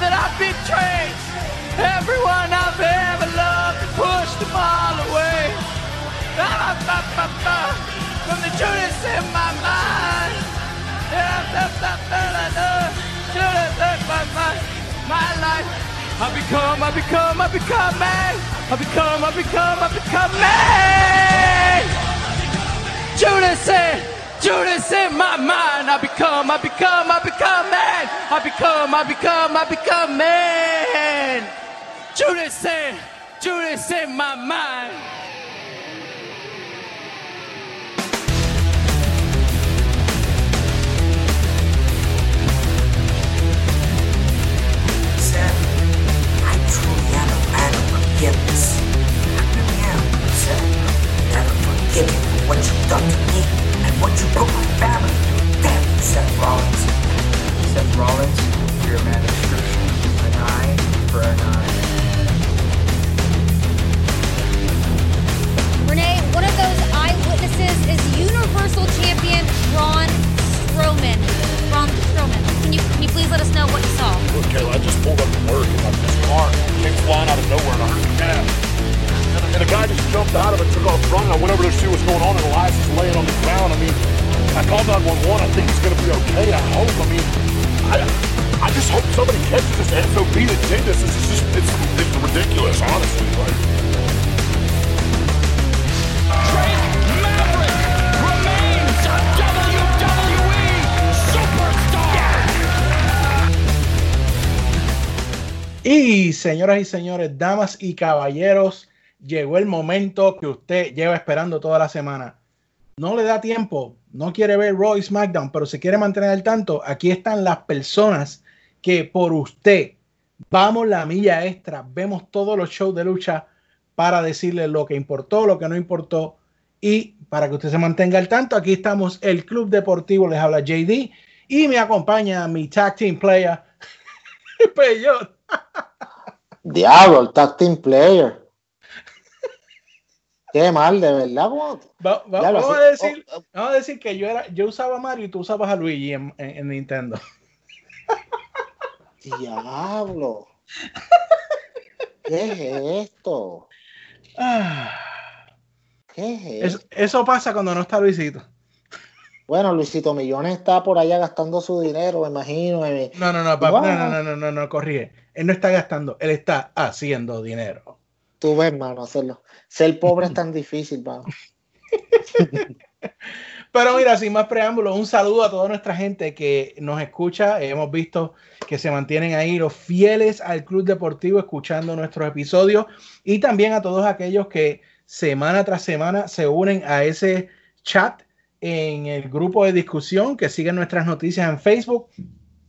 that I've betrayed. Everyone I've ever loved pushed them all away. From the Judas in my mind. Judas in my mind. My life. I become, I become, I become man. I become, I become, I become man. Judas in, Judas in my mind. I become, I become, I become man. I become, I become, I become man. Judas in, Judas in my mind. I truly am forgiveness. I am, Seth. Never forgive you for what you've done to me and what you put my family through. Damn Seth Rollins. Seth Rollins, you're a man of scripture. An eye for an eye. Renee, one of those eyewitnesses is Universal Champion Braun Strowman. Braun Strowman. Can you can you please let us know what you saw? Look, Kayla, I just pulled up to work and this car came flying out of nowhere and I heard the cab. And, and a guy just jumped out of it, took off running. I went over to see what's going on and Elias is laying on the ground. I mean, I called 911. I think he's going to be okay. I hope. I mean, I, I just hope somebody catches this SOB that did this. Is just, it's, it's ridiculous, honestly. Like, Drake Maverick remains WWE superstar. Y señoras y señores, damas y caballeros, llegó el momento que usted lleva esperando toda la semana. No le da tiempo, no quiere ver Raw y SmackDown, pero se quiere mantener al tanto. Aquí están las personas que por usted vamos la milla extra, vemos todos los shows de lucha para decirle lo que importó, lo que no importó y para que usted se mantenga al tanto. Aquí estamos, el Club Deportivo, les habla JD y me acompaña mi tag team player, Peyot. Diablo, el tag team player. Qué mal, de verdad. Va- va- Ya lo vamos, a decir, Oh, oh. vamos a decir que yo era, yo usaba a Mario y tú usabas a Luigi en, en- en Nintendo. Diablo. ¿Qué es esto? Ah, ¿Qué es es- esto? eso pasa cuando no está Luisito. Bueno, Luisito Millones está por allá gastando su dinero, me imagino. eh. No, no, no, papá, no, no, no, no, no, no, corrige. Él no está gastando, él está haciendo dinero. Tú ves, mano, hacerlo. Ser pobre es tan difícil, mano. Pero mira, sin más preámbulos, un saludo a toda nuestra gente que nos escucha. Hemos visto que se mantienen ahí los fieles al Club Deportivo escuchando nuestros episodios y también a todos aquellos que semana tras semana se unen a ese chat en el grupo de discusión que siguen nuestras noticias en Facebook.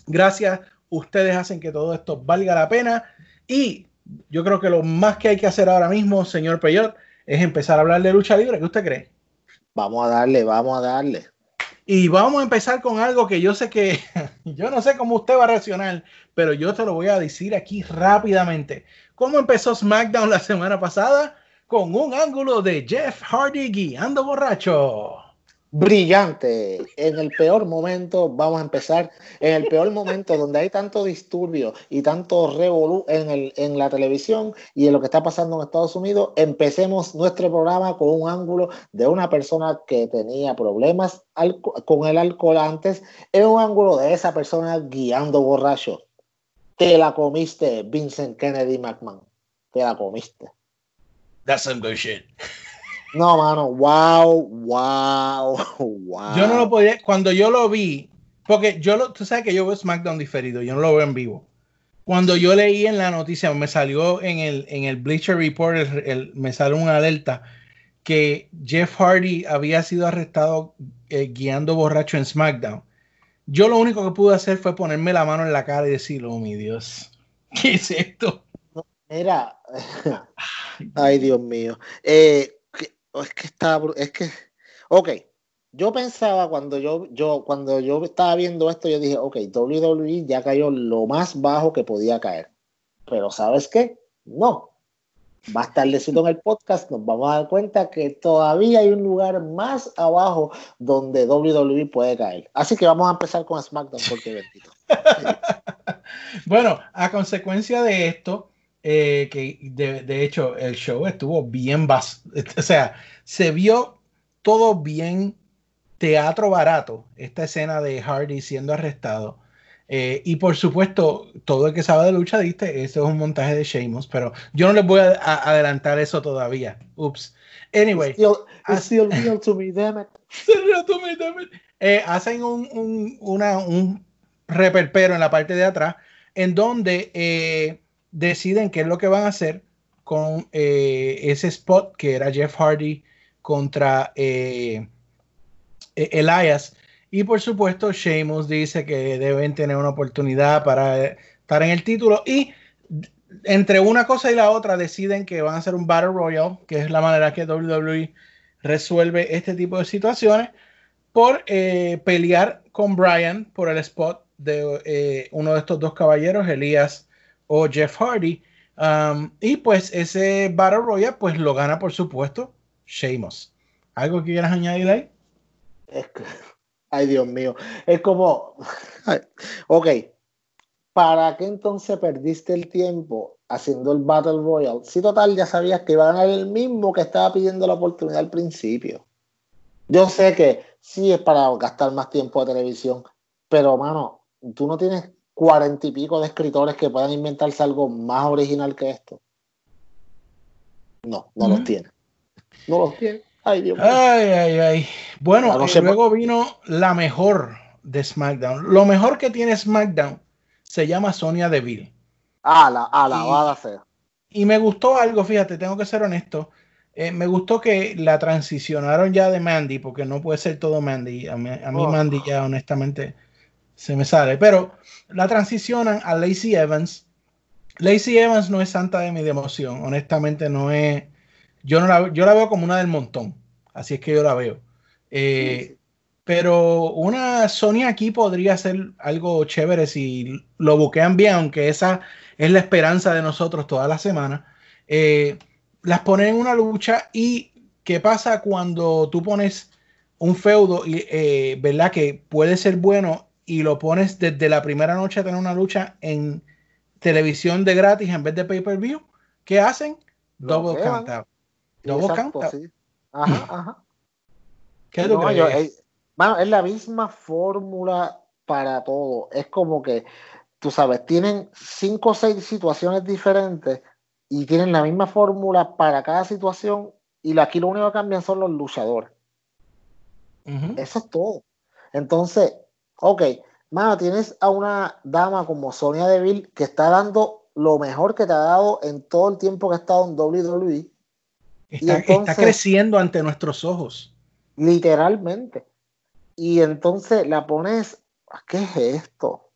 Gracias, ustedes hacen que todo esto valga la pena y yo creo que lo más que hay que hacer ahora mismo, señor Peyot, es empezar a hablar de lucha libre. ¿Qué usted cree? Vamos a darle, vamos a darle. Y vamos a empezar con algo que yo sé que, yo no sé cómo usted va a reaccionar, pero yo te lo voy a decir aquí rápidamente. ¿Cómo empezó SmackDown la semana pasada? Con un ángulo de Jeff Hardy guiando borracho. Brillante. En el peor momento, vamos a empezar, en el peor momento donde hay tanto disturbio y tanto revolú en, en la televisión y en lo que está pasando en Estados Unidos, empecemos nuestro programa con un ángulo de una persona que tenía problemas con el alcohol antes, en un ángulo de esa persona guiando borracho. Te la comiste, Vincent Kennedy McMahon. Te la comiste. That's some good shit. No, mano, wow, wow, wow. Yo no lo podía, cuando yo lo vi, porque yo lo, tú sabes que yo veo SmackDown diferido, yo no lo veo en vivo. Cuando yo leí en la noticia, me salió en el, en el Bleacher Report, el- el- me salió una alerta que Jeff Hardy había sido arrestado eh, guiando borracho en SmackDown. Yo lo único que pude hacer fue ponerme la mano en la cara y decir, oh mi Dios, ¿qué es esto? Mira, ay Dios mío, Eh, que- es que está, es que, ok, yo pensaba cuando yo, yo, cuando yo estaba viendo esto, yo dije, ok, WWE ya cayó lo más bajo que podía caer, pero ¿sabes qué? No, más tardecito en el podcast nos vamos a dar cuenta que todavía hay un lugar más abajo donde WWE puede caer, así que vamos a empezar con SmackDown porque bendito. Bueno, a consecuencia de esto, eh, que de, de hecho el show estuvo bien, bas o sea, se vio todo bien teatro barato, esta escena de Hardy siendo arrestado. Eh, y por supuesto, todo el que sabe de lucha dice, eso es un montaje de Sheamus, pero yo no les voy a, a adelantar eso todavía. Ups. Anyway. Still, it's still real to me, damn it. Eh, hacen un, un, una, un reperpero en la parte de atrás, en donde eh, deciden qué es lo que van a hacer con eh, ese spot que era Jeff Hardy contra eh, E- Elias. Y por supuesto, Sheamus dice que deben tener una oportunidad para estar en el título. Y entre una cosa y la otra deciden que van a hacer un Battle Royale, que es la manera que WWE resuelve este tipo de situaciones, por eh, pelear con Brian por el spot de uno de estos dos caballeros, Elias o Jeff Hardy. Um, y pues ese Battle Royale pues lo gana por supuesto Sheamus. ¿Algo que quieras añadir ahí? Es que- ay, Dios mío. Es como, ok, ¿para qué entonces perdiste el tiempo haciendo el Battle Royale? Si total ya sabías que iba a ganar el mismo que estaba pidiendo la oportunidad al principio. Yo sé que sí es para gastar más tiempo de televisión, pero mano, tú no tienes cuarenta y pico de escritores que puedan inventarse algo más original que esto. No, no los tiene. No los tiene. Ay, Dios mío. Ay, ay, ay. Bueno, Ya no sé luego vino la mejor de SmackDown. Lo mejor que tiene SmackDown se llama Sonia Deville. Ala, alabada sea. Y me gustó algo, fíjate, tengo que ser honesto. eh, me gustó que la transicionaron ya de Mandy, porque no puede ser todo Mandy. A mí, a mí Oh. Mandy ya honestamente se me sale. Pero la transicionan a Lacey Evans. Lacey Evans no es santa de mi devoción. Honestamente no es... Yo, no la, yo la veo como una del montón. Así es que yo la veo. Eh, Sí, pero una Sony aquí podría ser algo chévere si lo buquean bien, aunque esa es la esperanza de nosotros toda la semana. Eh, las ponen en una lucha y ¿qué pasa cuando tú pones un feudo y eh, verdad que puede ser bueno y lo pones desde la primera noche a tener una lucha en televisión de gratis en vez de pay-per-view? ¿Qué hacen? Double out. Double Exacto, sí. Ajá, ajá. ¿Qué tú No, crees? yo- eh, mano, es la misma fórmula para todo. Es como que, tú sabes, tienen cinco o seis situaciones diferentes y tienen la misma fórmula para cada situación y aquí lo único que cambian son los luchadores. Eso es todo. Entonces, ok, mano, tienes a una dama como Sonia Deville que está dando lo mejor que te ha dado en todo el tiempo que ha estado en WWE. Está, entonces- está creciendo ante nuestros ojos. literalmente. Y entonces la pones, ¿qué es esto? O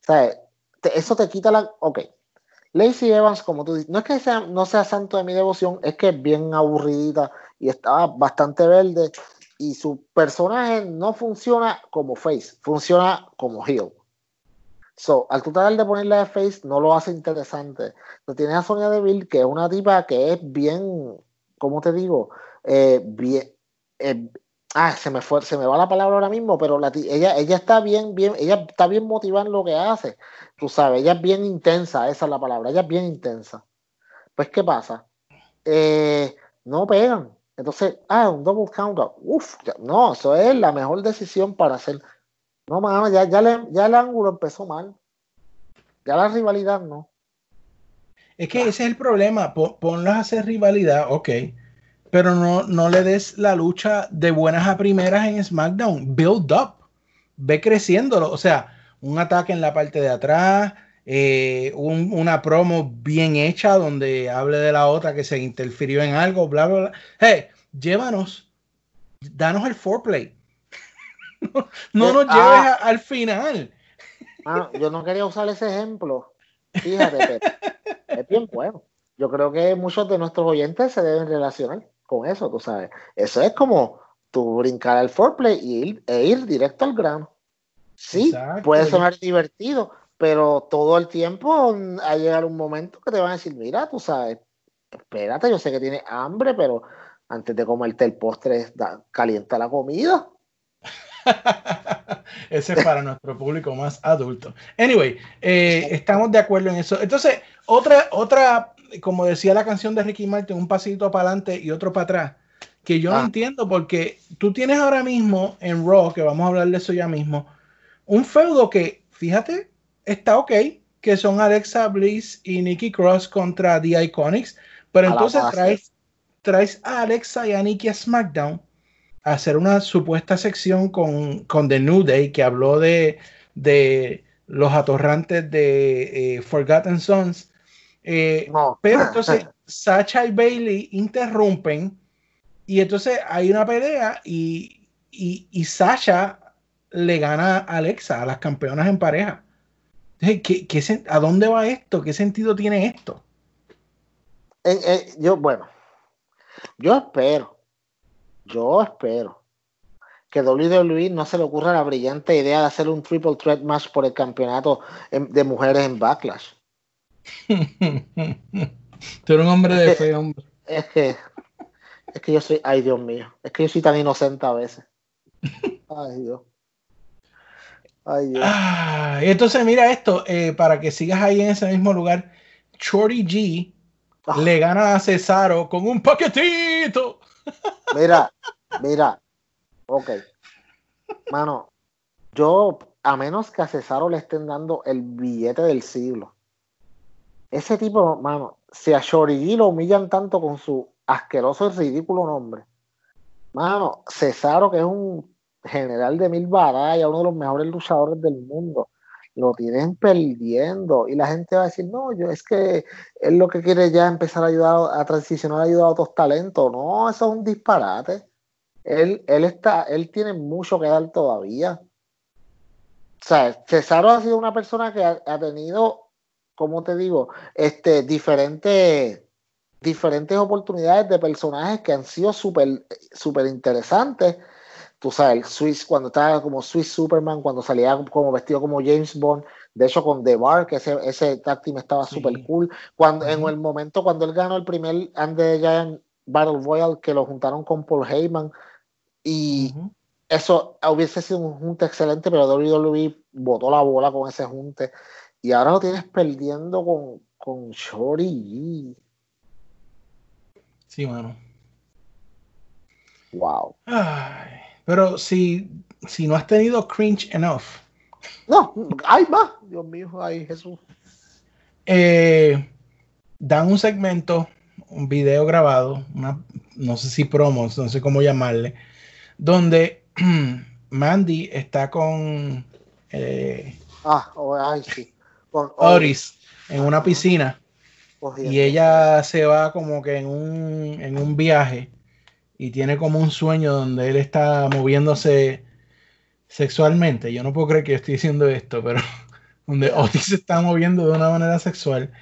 sea, te- eso te quita la... Ok, Lacey Evans, como tú dices, no es que sea, no sea santo de mi devoción, es que es bien aburridita y estaba bastante verde y su personaje no funciona como face, funciona como heel. So, al tratar de ponerle de face, no lo hace interesante. Tú tienes a Sonia Deville, que es una tipa que es bien, ¿cómo te digo? Eh, bien, eh, ah, se me fue, se me va la palabra ahora mismo, pero la, ella, ella está bien, bien, ella está bien motivada en lo que hace. Tú sabes, ella es bien intensa, esa es la palabra, ella es bien intensa. Pues, ¿qué pasa? Eh, no pegan. Entonces, ah, un double counter. Uf, no, eso es la mejor decisión para hacer. No, mano, ya, ya, le- ya el ángulo empezó mal. Ya la rivalidad no. Es que ese es el problema. Po- Ponlas a hacer rivalidad, ok. Pero no, no le des la lucha de buenas a primeras en SmackDown. Build up. Ve creciéndolo. O sea, un ataque en la parte de atrás. Eh, un- una promo bien hecha donde hable de la otra que se interfirió en algo, bla, bla, bla. Hey, llévanos. Danos el foreplay. no no Eh, nos ah. lleves a- al final. Mano, yo no quería usar ese ejemplo. Fíjate, pero es bien bueno. Yo creo que muchos de nuestros oyentes se deben relacionar con eso, tú sabes. Eso es como tú brincar al foreplay y ir, e ir directo al grano. Sí, Exacto. puede sonar divertido, pero todo el tiempo mm, va a llegar un momento que te van a decir, mira, tú sabes, espérate, yo sé que tienes hambre, pero antes de comerte el postre, da- calienta la comida. Ese es para nuestro público más adulto. Anyway, eh, estamos de acuerdo en eso. Entonces, otra, otra, como decía la canción de Ricky Martin, un pasito para adelante y otro para atrás, que yo no Ah. entiendo porque tú tienes ahora mismo en Raw, que vamos a hablar de eso ya mismo, un feudo que, fíjate, está ok, que son Alexa Bliss y Nikki Cross contra The Iconics, pero A entonces traes, traes a Alexa y a Nikki a SmackDown a hacer una supuesta sección con, con The New Day que habló de, de los atorrantes de eh, Forgotten Sons. Eh, No. pero entonces Sacha y Bailey interrumpen y entonces hay una pelea y, y, y Sasha le gana a Alexa, a las campeonas en pareja. ¿Qué- qué ¿A dónde va esto? ¿Qué sentido tiene esto? Eh, eh, yo, bueno, yo espero, yo espero que WWE no se le ocurra la brillante idea de hacer un triple threat match por el campeonato de mujeres en Backlash. Tú eres un hombre de fe, hombre. Es que, es que yo soy, ay Dios mío, es que yo soy tan inocente a veces. Ay Dios. Ay Dios. Ah, y entonces mira esto, eh, para que sigas ahí en ese mismo lugar, Shorty G Ah. le gana a Cesaro con un paquetito. Mira, mira, ok. Mano, yo, a menos que a Cesaro le estén dando el billete del siglo, ese tipo, mano, si a Shorty lo humillan tanto con su asqueroso y ridículo nombre, mano, Cesaro, que es un general de mil batallas, uno de los mejores luchadores del mundo, lo tienen perdiendo y la gente va a decir, no, yo es que él lo que quiere ya empezar a ayudar a transicionar, a ayudar a otros talentos. No, eso es un disparate. Él, él está, él tiene mucho que dar todavía. O sea, Cesaro ha sido una persona que ha, tenido, como te digo, este, diferentes, diferentes oportunidades de personajes que han sido súper súper interesantes. Tú sabes, el Swiss, cuando estaba como Swiss Superman, cuando salía como vestido como James Bond, de hecho con The Bar, que ese, ese tag team estaba Sí. súper cool. Cuando, En el momento cuando él ganó el primer And the Giant Battle Royal, que lo juntaron con Paul Heyman, y eso hubiese sido un junte excelente, pero WWE botó la bola con ese junte. Y ahora lo tienes perdiendo con, con Shorty. Sí, mano. Wow. Ay, pero si, si no has tenido cringe enough, No, hay más. Dios mío, ay Jesús. eh, dan un segmento, un video grabado, una, no sé si promos, no sé cómo llamarle, donde Mandy está con eh, Ah, oh, ay, sí. Con Oris en una piscina cogiendo. y ella se va como que en un, en un viaje y tiene como un sueño donde él está moviéndose sexualmente. Yo no puedo creer que yo estoy diciendo esto, pero donde Otis se está moviendo de una manera sexual.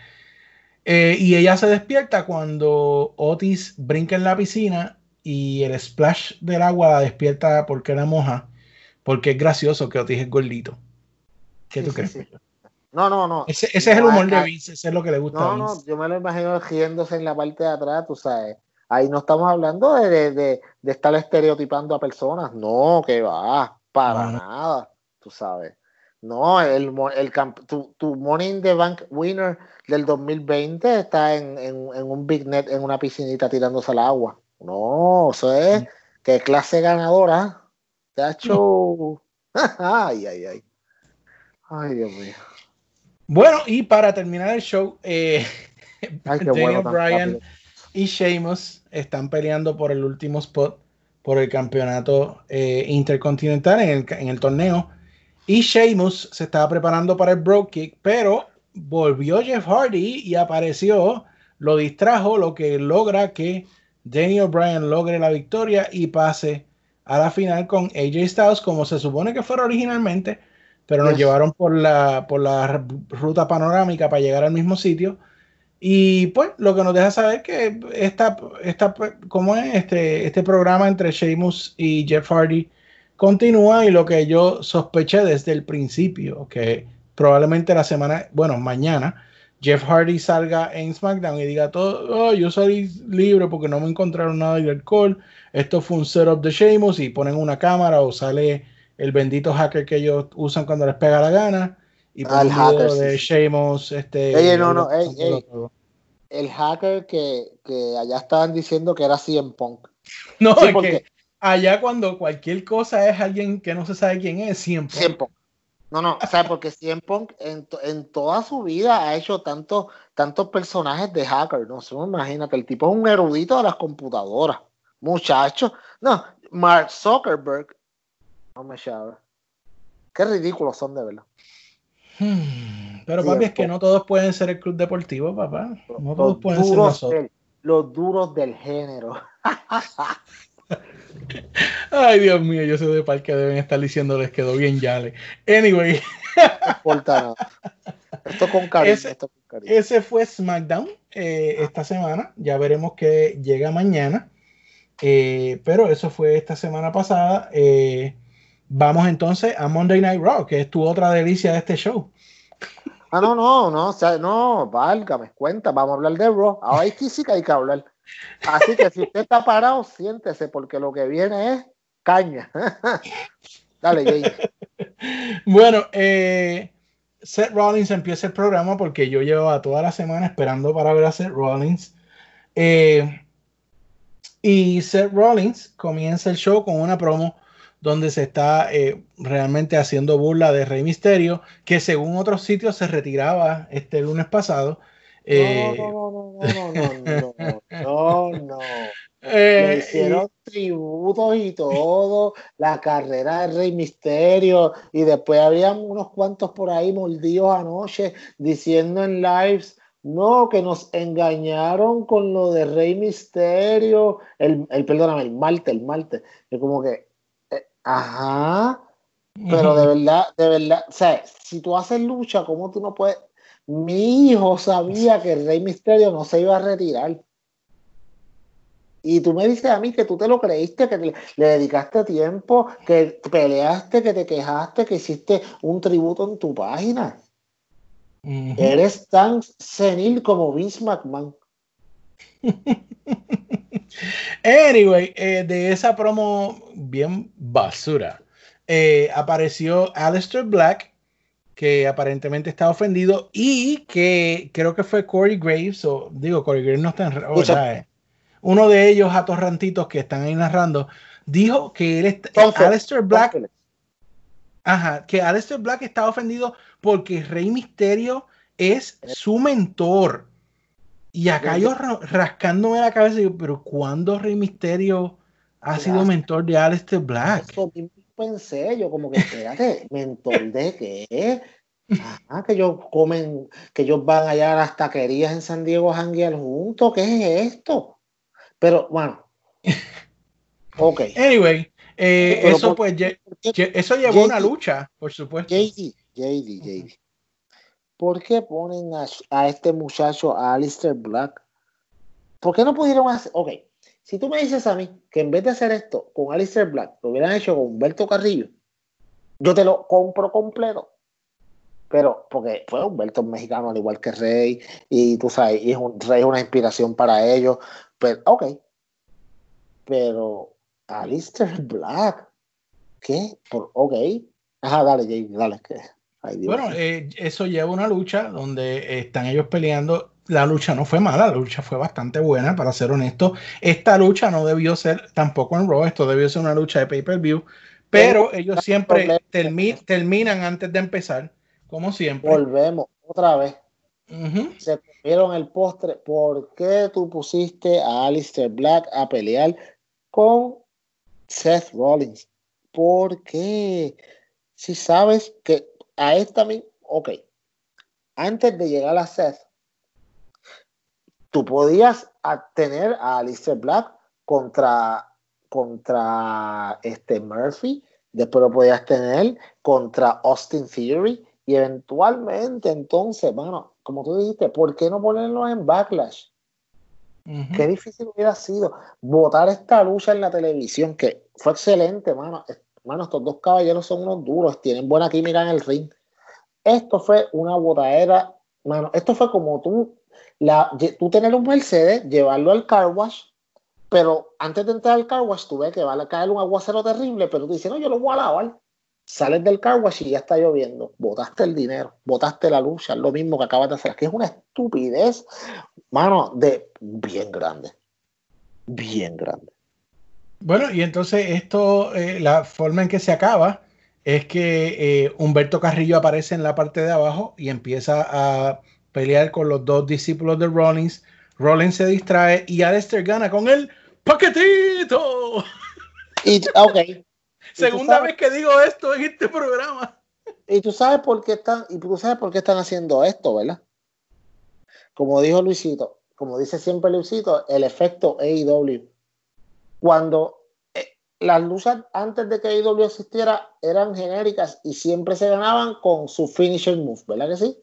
Eh, y ella se despierta cuando Otis brinca en la piscina y el splash del agua la despierta porque la moja, porque es gracioso que Otis es gordito. ¿Qué Sí, tú sí, crees? sí. No, no, no. Ese, ese es el No, humor de Vince, ese es lo que le gusta No, a no, Vince. yo me lo imagino riéndose en la parte de atrás, tú sabes. Ahí no estamos hablando de, de, de, de estar estereotipando a personas. No, que va, para nada, tú sabes. No, el, el tu, tu Money in the Bank winner del 2020 está en, en, en un big net, en una piscinita tirándose al agua. No, eso es Mm. que clase ganadora. Te ha hecho. ay, ay, ay. Ay, Dios mío. Bueno, y para terminar el show, eh, Ay, Daniel bueno. Bryan rápido. Y Sheamus están peleando por el último spot por el campeonato eh, intercontinental en el, en el torneo. Y Sheamus se estaba preparando para el Broke Kick, pero volvió Jeff Hardy y apareció, lo distrajo, lo que logra que Daniel Bryan logre la victoria y pase a la final con AJ Styles, como se supone que fuera originalmente, pero nos Yes. llevaron por la, por la ruta panorámica para llegar al mismo sitio. Y pues lo que nos deja saber que esta, esta como es este, este programa entre Sheamus y Jeff Hardy continúa y lo que yo sospeché desde el principio, que probablemente la semana, bueno, mañana, Jeff Hardy salga en SmackDown y diga todo, oh, yo salí libre porque no me encontraron nada de alcohol, esto fue un setup de Sheamus y ponen una cámara o sale el bendito hacker que ellos usan cuando les pega la gana. Y Ah, el hacker, sí, de sí. Sheamus, este. Oye, no, no, dándolo ey, ey. todo. El hacker que, que allá estaban diciendo que era CM Punk. No, Sí, es porque- que allá cuando cualquier cosa es alguien que no se sabe quién es, siempre. CM Punk. No, no, o sea, porque CM Punk en, en toda su vida ha hecho tantos tantos personajes de hacker, no sé, imagínate, el tipo es un erudito de las computadoras, muchacho. No, Mark Zuckerberg, no me llave. Qué ridículos son de verdad. Hmm, Pero papi, es que no todos pueden ser el club deportivo, papá. No todos Los pueden ser duros, nosotros. del, los duros del género. Ay, Dios mío, yo sé de par que deben estar diciendo les quedó bien yale. Anyway, No importa nada. Esto con cariño, Ese- esto con cariño. ese fue SmackDown eh, esta semana. Ya veremos que llega mañana. Eh, pero eso fue esta semana pasada. Eh, vamos entonces a Monday Night Raw, que es tu otra delicia de este show. Ah, no, no, no, o sea, no, válgame, cuenta, vamos a hablar de Raw. Ahora sí que hay que hablar. Así que si usted está parado, siéntese, porque lo que viene es caña. Dale, Jay. Bueno, eh, Seth Rollins empieza el programa porque yo llevaba toda la semana esperando para ver a Seth Rollins. Eh, y Seth Rollins comienza el show con una promo donde se está eh, realmente haciendo burla de Rey Misterio, que según otros sitios se retiraba este lunes pasado. Eh... No, no, no, no, no, no, no, eh, Le hicieron tributos y todo, la carrera de Rey Misterio, y después habían unos cuantos por ahí mordidos anoche diciendo en lives. No, que nos engañaron con lo de Rey Misterio, el, el perdóname, el Marte, el Marte. Que como que ajá, pero de verdad, de verdad, o sea, si tú haces lucha, ¿cómo tú no puedes? Mi hijo sabía que el Rey Misterio no se iba a retirar. Y tú me dices a mí que tú te lo creíste, que le dedicaste tiempo, que peleaste, que te quejaste, que hiciste un tributo en tu página. Eres tan senil como Vince McMahon. Anyway, eh, de esa promo bien basura, eh, apareció Aleister Black, que aparentemente está ofendido, y que creo que fue Corey Graves, o digo, Corey Graves no está en... eh, uno de ellos atorrantitos que están ahí narrando, dijo que él está, Aleister Black, ajá, que Aleister Black está ofendido porque Rey Misterio es su mentor. Y acá yo ra- rascándome la cabeza, digo, pero ¿cuándo Rey Misterio ha sido mentor de Aleister Black? Eso mismo pensé yo, como que espérate, mentor de qué? Ah, que ellos comen, que ellos van allá a las taquerías en San Diego a janguear juntos, ¿qué es esto? Pero bueno, ok. Anyway, eh, eso por- pues, lle- ¿por qué- lle- eso llevó una JD. lucha, por supuesto. JD, JD, JD. ¿Por qué ponen a, a este muchacho, a Alistair Black? ¿Por qué no pudieron hacer? Ok, si tú me dices a mí que en vez de hacer esto con Alistair Black, lo hubieran hecho con Humberto Carrillo, yo te lo compro completo. Pero, porque fue Humberto es mexicano, al igual que Rey, y tú sabes, y es un, Rey es una inspiración para ellos. Pero, ok. Pero, Alistair Black, ¿qué? Por, ok. Ajá, dale, Jay, dale. Que, ay, Dios. Bueno, eh, eso lleva una lucha donde están ellos peleando. La lucha no fue mala, la lucha fue bastante buena, para ser honesto. Esta lucha no debió ser tampoco en Raw, esto debió ser una lucha de pay-per-view, pero ellos siempre termi- terminan antes de empezar, como siempre. Volvemos otra vez. Ujú. Se comieron el postre. ¿Por qué tú pusiste a Alistair Black a pelear con Seth Rollins? ¿Por qué? Si sabes que a esta misma. Ok. Antes de llegar a Seth, tú podías tener a Alistair Black contra, contra este Murphy. Después lo podías tener contra Austin Theory. Y eventualmente, entonces, bueno, como tú dijiste, ¿por qué no ponerlo en Backlash? Ujú. Qué difícil hubiera sido votar esta lucha en la televisión, que fue excelente, mano. Mano, estos dos caballeros son unos duros, tienen buena química en el ring. Esto fue una botadera, mano. Esto fue como tú, la, tú tener un Mercedes, llevarlo al car wash, pero antes de entrar al car wash, tú ves que va a caer un aguacero terrible, pero tú dices, no, yo lo voy a lavar. Sales del car wash y ya está lloviendo. Botaste el dinero, botaste la lucha, es lo mismo que acabas de hacer. Es que es una estupidez, mano, de bien grande. Bien grande. Bueno, y entonces esto, eh, la forma en que se acaba es que eh, Humberto Carrillo aparece en la parte de abajo y empieza a pelear con los dos discípulos de Rollins. Rollins se distrae y Aleister gana con el paquetito. Y, ok. Segunda vez que digo esto en este programa. Y tú sabes por qué están, y tú sabes por qué están haciendo esto, ¿verdad? Como dijo Luisito, como dice siempre Luisito, el efecto AEW. Cuando eh, las luchas antes de que AEW existiera eran genéricas y siempre se ganaban con su finisher move, ¿verdad que sí?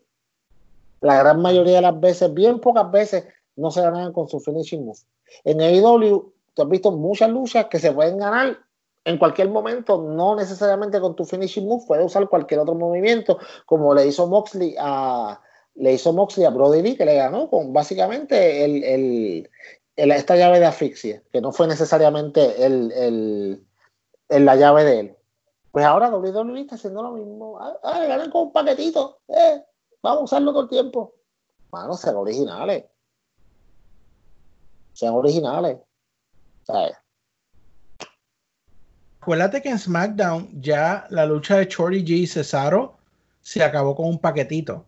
La gran mayoría de las veces, bien pocas veces, no se ganaban con su finishing move. En AEW, tú has visto muchas luchas que se pueden ganar en cualquier momento, no necesariamente con tu finishing move, puedes usar cualquier otro movimiento, como le hizo Moxley a le hizo Moxley a Brody Lee, que le ganó con básicamente el- el- esta llave de asfixia, que no fue necesariamente el, el- el- la llave de él. Pues ahora WWE está haciendo lo mismo. Ah, ah, ganan con un paquetito. Eh, vamos a usarlo todo el tiempo. Mano, sean originales. Sean originales. ¿Sabes? Acuérdate que en SmackDown ya la lucha de Shorty G y Cesaro se acabó con un paquetito.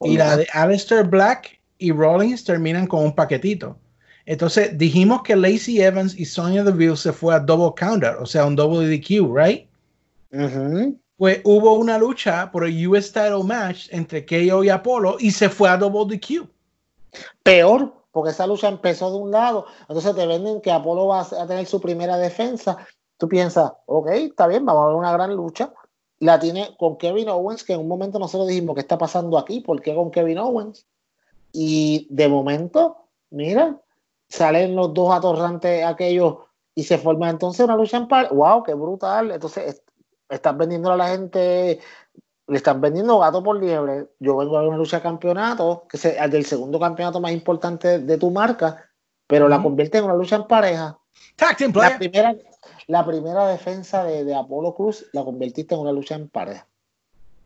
Y la de Aleister Black y Rollins terminan con un paquetito. Entonces dijimos que Lacey Evans y Sonya Deville se fue a double counter, o sea, un double DQ, right? Ujú. Pues hubo una lucha por el US title match entre KO y Apollo y se fue a double DQ. Peor, porque esa lucha empezó de un lado, entonces te venden que Apolo va a tener su primera defensa. Tú piensas, ok, está bien, vamos a ver una gran lucha. La tiene con Kevin Owens, que en un momento nosotros dijimos, ¿qué está pasando aquí? ¿Por qué con Kevin Owens? Y de momento, mira, salen los dos atorrantes aquellos y se forma entonces una lucha en par. ¡Wow! ¡Qué brutal! Entonces, es- estás vendiendo a la gente le están vendiendo gato por liebre. Yo vengo a ver una lucha de campeonato, que es el del segundo campeonato más importante de tu marca, pero la convierte en una lucha en pareja. Team La player. primera, la primera defensa de, de Apolo Cruz la convertiste en una lucha en pareja.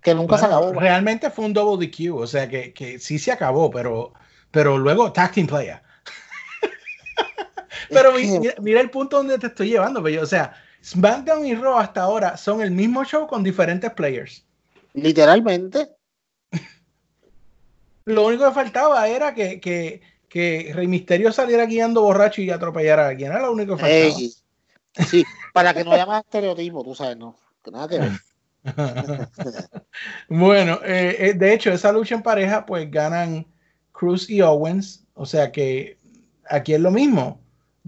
Que nunca se Bueno, acabó. realmente fue un double DQ, o sea que, que sí se acabó, pero, pero luego tag team player. Pero mi- mira, mira el punto donde te estoy llevando, bello. O sea, SmackDown y Raw hasta ahora son el mismo show con diferentes players. Literalmente. Lo único que faltaba era que, que, que Rey Misterio saliera guiando borracho y atropellara a alguien. Era lo único que faltaba. Ey, sí, para que no haya más estereotipo, tú sabes, no. que Nada que ver. bueno, eh, eh, de hecho, esa lucha en pareja, pues ganan Cruz y Owens. O sea que aquí es lo mismo.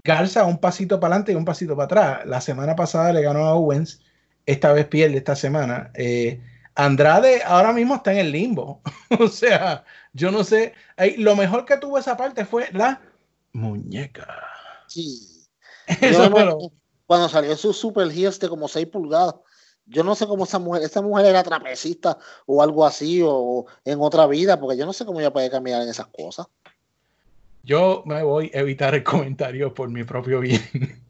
Garza un pasito para adelante y un pasito para atrás. La semana pasada le ganó a Owens. Esta vez pierde esta semana. Eh, Andrade ahora mismo está en el limbo. o sea, yo no sé. Lo mejor que tuvo esa parte fue la muñeca. Sí. Eso cuando salió su super heels de como 6 pulgadas. Yo no sé cómo esa mujer, esa mujer era trapecista o algo así, o en otra vida, porque yo no sé cómo ella puede caminar en esas cosas. Yo me voy a evitar el comentario por mi propio bien.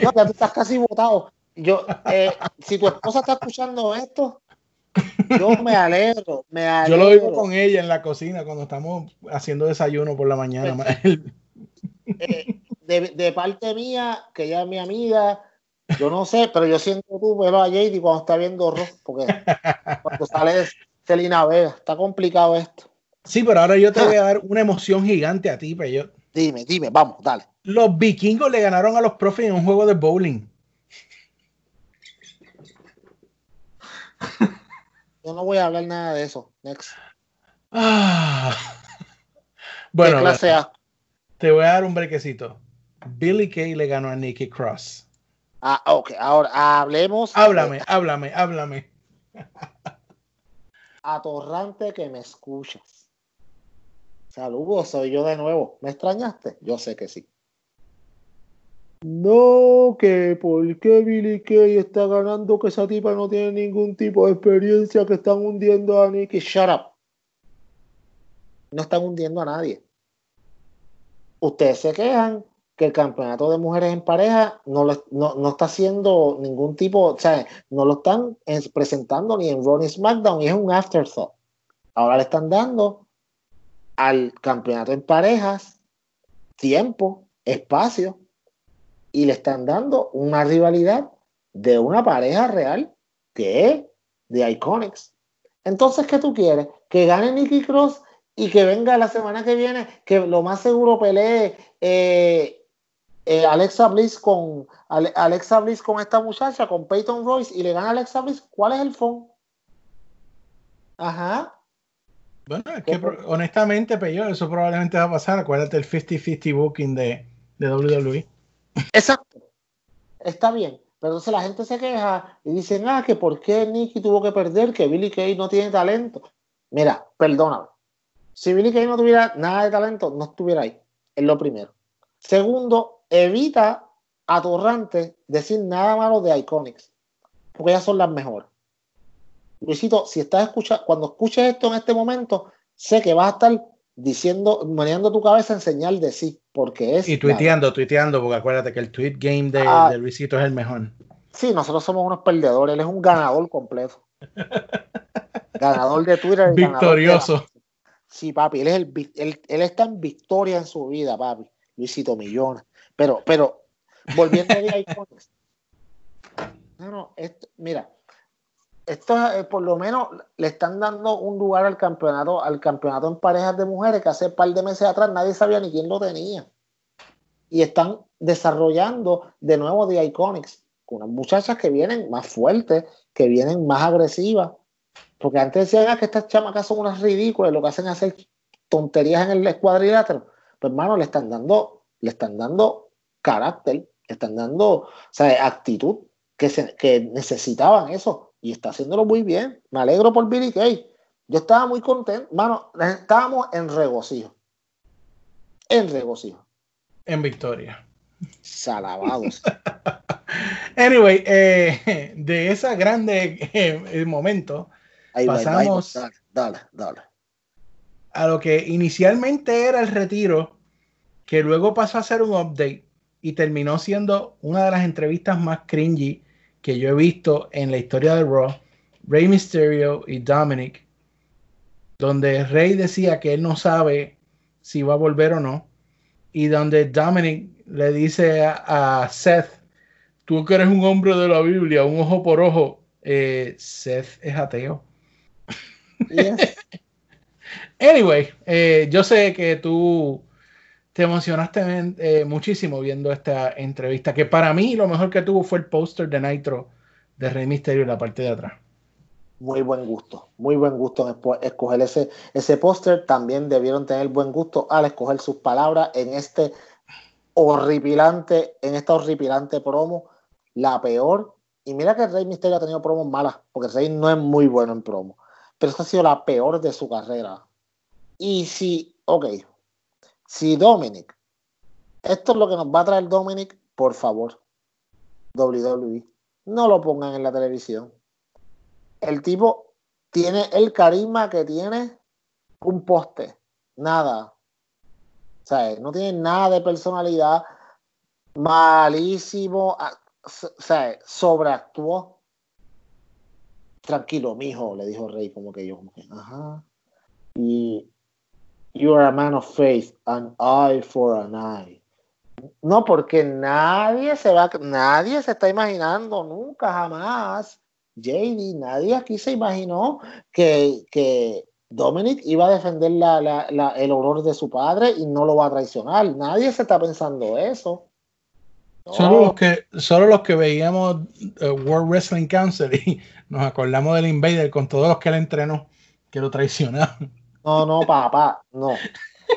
No, ya tú estás casi votado. Yo, eh, si tu esposa está escuchando esto, yo me alegro, me Yo alegro. lo vivo con ella en la cocina cuando estamos haciendo desayuno por la mañana. ma- Eh, de, de parte mía, que ella es mi amiga, yo no sé, pero yo siento tú velo a JD cuando está viendo Rock, porque cuando sale Celina Vega, está complicado esto. Sí, pero ahora yo te voy a dar una emoción gigante a ti, pero yo. Dime, dime, vamos, dale. Los vikingos le ganaron a los profes en un juego de bowling. Yo no voy a hablar nada de eso. Next. Ah. ¿Qué Bueno, clase A? te voy a dar un brequecito. Billy Kay le ganó a Nikki Cross. Ah, ok, ahora hablemos. Háblame, háblame, háblame. Atorrante que me escuchas. Saludos, soy yo de nuevo. ¿Me extrañaste? Yo sé que sí. No, que por qué Billy Kay está ganando que esa tipa no tiene ningún tipo de experiencia, que están hundiendo a Nicky. Shut up. No están hundiendo a nadie. Ustedes se quejan que el campeonato de mujeres en pareja no, lo- no, no está haciendo ningún tipo, o sea, no lo están presentando ni en Raw ni SmackDown y es un afterthought. Ahora le están dando al campeonato en parejas tiempo, espacio y le están dando una rivalidad de una pareja real que es de Iconics. Entonces, ¿qué tú quieres? Que gane Nikki Cross y que venga la semana que viene, que lo más seguro pelee eh, eh, Alexa Bliss con Ale- Alexa Bliss con esta muchacha, con Peyton Royce, y le gana Alexa Bliss. ¿Cuál es el fondo? Ajá. Bueno, es que honestamente, Peyo, eso probablemente va a pasar. Acuérdate el 50-50 booking de, de WWE. Exacto. Está bien. Pero entonces la gente se queja y dicen, ah, que por qué Nicky tuvo que perder, que Billy Kay no tiene talento. Mira, perdóname. Si Billy Kay no tuviera nada de talento, no estuviera ahí. Es lo primero. Segundo, evita atorrante decir nada malo de Iconics. Porque ellas son las mejores. Luisito, si estás escuchando, cuando escuches esto en este momento, sé que vas a estar diciendo, maneando tu cabeza en señal de sí, porque es. Y tuiteando, tuiteando, porque acuérdate que el tweet game de, Ah. de Luisito es el mejor. Sí, nosotros somos unos perdedores. Él es un ganador completo. ganador de Twitter. de- Victorioso. Sí, papi. Él, es el, él, él está en victoria en su vida, papi. Luisito Millones. Pero, pero, volviendo a Iconics. No, no, esto, mira. Esto eh, por lo menos le están dando un lugar al campeonato, al campeonato en parejas de mujeres que hace un par de meses atrás nadie sabía ni quién lo tenía. Y están desarrollando de nuevo The Iconics con unas muchachas que vienen más fuertes, que vienen más agresivas. Porque antes decían "Ah, que estas chamacas son unas ridículas, lo que hacen es hacer tonterías en el cuadrilátero. Pues hermano, le están dando, le están dando carácter, le están dando o sea, actitud que, se, que necesitaban eso. Y está haciéndolo muy bien. Me alegro por Billy Kay. Yo estaba muy contento. Mano, estábamos en regocijo. En regocijo. En victoria. Salabados. Anyway, eh, de ese grande eh, momento Ahí va, ahí va, ahí va. Pasamos- Dale, dale, dale. a lo que inicialmente era el retiro, que luego pasó a ser un update y terminó siendo una de las entrevistas más cringy que yo he visto en la historia de Raw, Rey Mysterio y Dominic, donde Rey decía que él no sabe si va a volver o no, y donde Dominic le dice a, a Seth, tú que eres un hombre de la Biblia, un ojo por ojo, eh, Seth es ateo. Anyway, eh, yo sé que tú te emocionaste eh, muchísimo viendo esta entrevista, que para mí lo mejor que tuvo fue el póster de Nitro de Rey Misterio en la parte de atrás. Muy buen gusto, muy buen gusto en escoger ese, ese póster. También debieron tener buen gusto al escoger sus palabras en este horripilante, en esta horripilante promo, la peor. Y mira que Rey Misterio ha tenido promos malas, porque Rey no es muy bueno en promo, pero esta ha sido la peor de su carrera. Y si, ok, si Dominic, esto es lo que nos va a traer Dominic, por favor, WWE, no lo pongan en la televisión el tipo tiene el carisma que tiene un poste. Nada. O sea, no tiene nada de personalidad. Malísimo. ah, O sea, sobreactuó. Tranquilo, mijo, le dijo Rey, como que yo, como que, ajá. Y you are a man of faith, an eye for an eye. No, porque nadie se va, nadie se está imaginando nunca, jamás. JD, nadie aquí se imaginó que, que Dominic iba a defender el honor de su padre y no lo va a traicionar. Nadie se está pensando eso. Solo, los que, solo los que veíamos eh, World Wrestling Council y nos acordamos del Invader con todos los que él entrenó, que lo traicionaron. No, no, papá, no.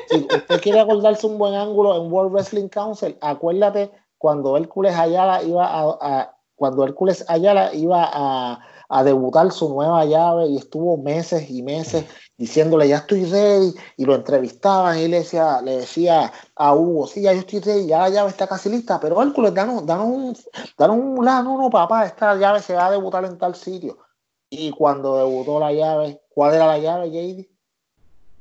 Si usted quiere acordarse un buen ángulo en World Wrestling Council, acuérdate cuando Hércules Ayala iba a, a- cuando Hércules Ayala iba a, debutar su nueva llave y estuvo meses y meses diciéndole ya estoy ready y lo entrevistaban y le decía, le decía a Hugo, sí, ya yo estoy ready, ya la llave está casi lista, pero Hércules, danos, danos un, danos un no, no, papá, esta llave se va a debutar en tal sitio. Y cuando debutó la llave, ¿cuál era la llave, JD?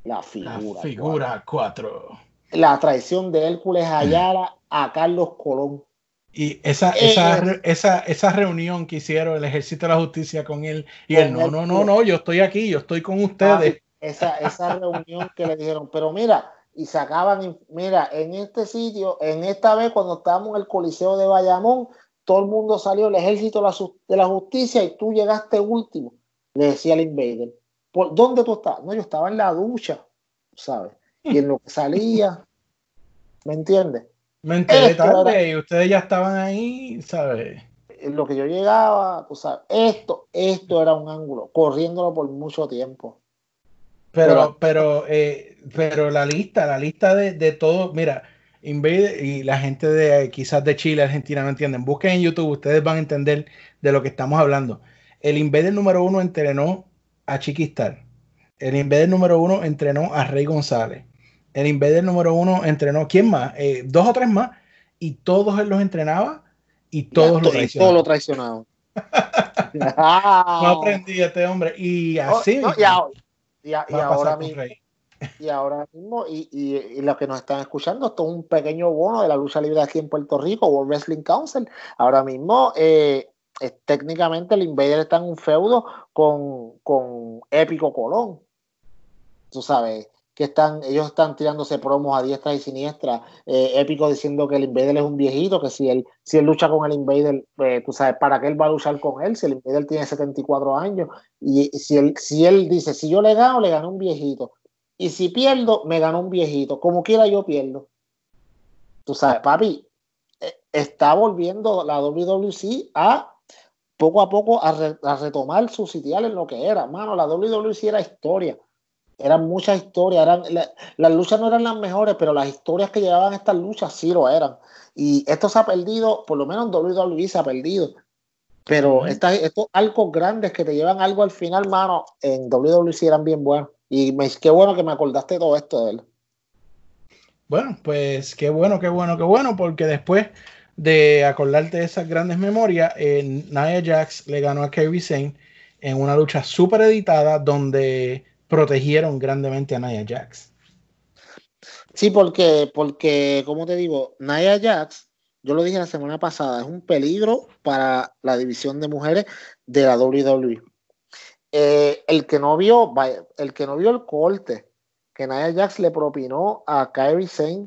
La La figura. figura 4. la traición de Hércules Ayala a Carlos Colón. Y esa, Eh, esa, re- esa, esa reunión que hicieron el Ejército de la Justicia con él, y él, no, no, no, no, yo estoy aquí, yo estoy con ustedes. Esa, esa reunión que le dijeron, pero mira, y sacaban, mira, en este sitio, en esta vez cuando estábamos en el Coliseo de Bayamón, todo el mundo salió, el ejército de la, de la justicia, y tú llegaste último, le decía el invader. ¿Por dónde tú estás? No, yo estaba en la ducha, ¿sabes? Y en lo que salía, ¿me entiendes? Me enteré Esto tarde era- y ustedes ya estaban ahí, ¿sabes? En lo que yo llegaba, tú sabes, esto, esto era un ángulo, corriéndolo por mucho tiempo. Pero, pero, eh, pero la lista, la lista de, de todo, mira, Invader y la gente de quizás de Chile, Argentina no entienden. Busquen en YouTube, ustedes van a entender de lo que estamos hablando. El Invader número uno entrenó a Chiquistar. El Invader número uno entrenó a Rey González. El Invader número uno entrenó, ¿quién más? Eh, dos o tres más. Y todos él los entrenaba y todos lo traicionaban. Todos lo traicionaban. No aprendí este hombre. Y así. Oh, No, y, ahora, y a- a ahora mismo, y ahora mismo, y, y, y los que nos están escuchando, esto es un pequeño bono de la lucha libre aquí en Puerto Rico, World Wrestling Council. Ahora mismo, eh, es- técnicamente el Invader está en un feudo con, con Épico Colón. Tú sabes, que están, ellos están tirándose promos a diestra y siniestra. eh, Épico diciendo que el Invader es un viejito, que si él, si él lucha con el Invader, eh, tú sabes, ¿para qué él va a luchar con él? Si el Invader tiene 74 años. Y si él, si él dice, si yo le gano, le gano un viejito. Y si pierdo, me gano un viejito. Como quiera, yo pierdo. Tú sabes, papi, eh, está volviendo la WWC a poco a poco a, re- a retomar su sitial en lo que era. Mano, la WWC era historia. Eran muchas historias. Eran, la- las luchas no eran las mejores, pero las historias que llevaban estas luchas sí lo eran. Y esto se ha perdido, por lo menos en WWE se ha perdido. Pero estas- estos arcos grandes que te llevan algo al final, mano, en WWC eran bien buenos. Y me, qué bueno que me acordaste de todo esto de él. Bueno, pues qué bueno, qué bueno, qué bueno, porque después de acordarte de esas grandes memorias, eh, Nia Jax le ganó a Kairi Sane en una lucha súper editada donde protegieron grandemente a Nia Jax. Sí, porque, porque, como te digo, Nia Jax, yo lo dije la semana pasada, es un peligro para la división de mujeres de la WWE. Eh, el que no vio, el que no vio el corte que Nia Jax le propinó a Kairi Sane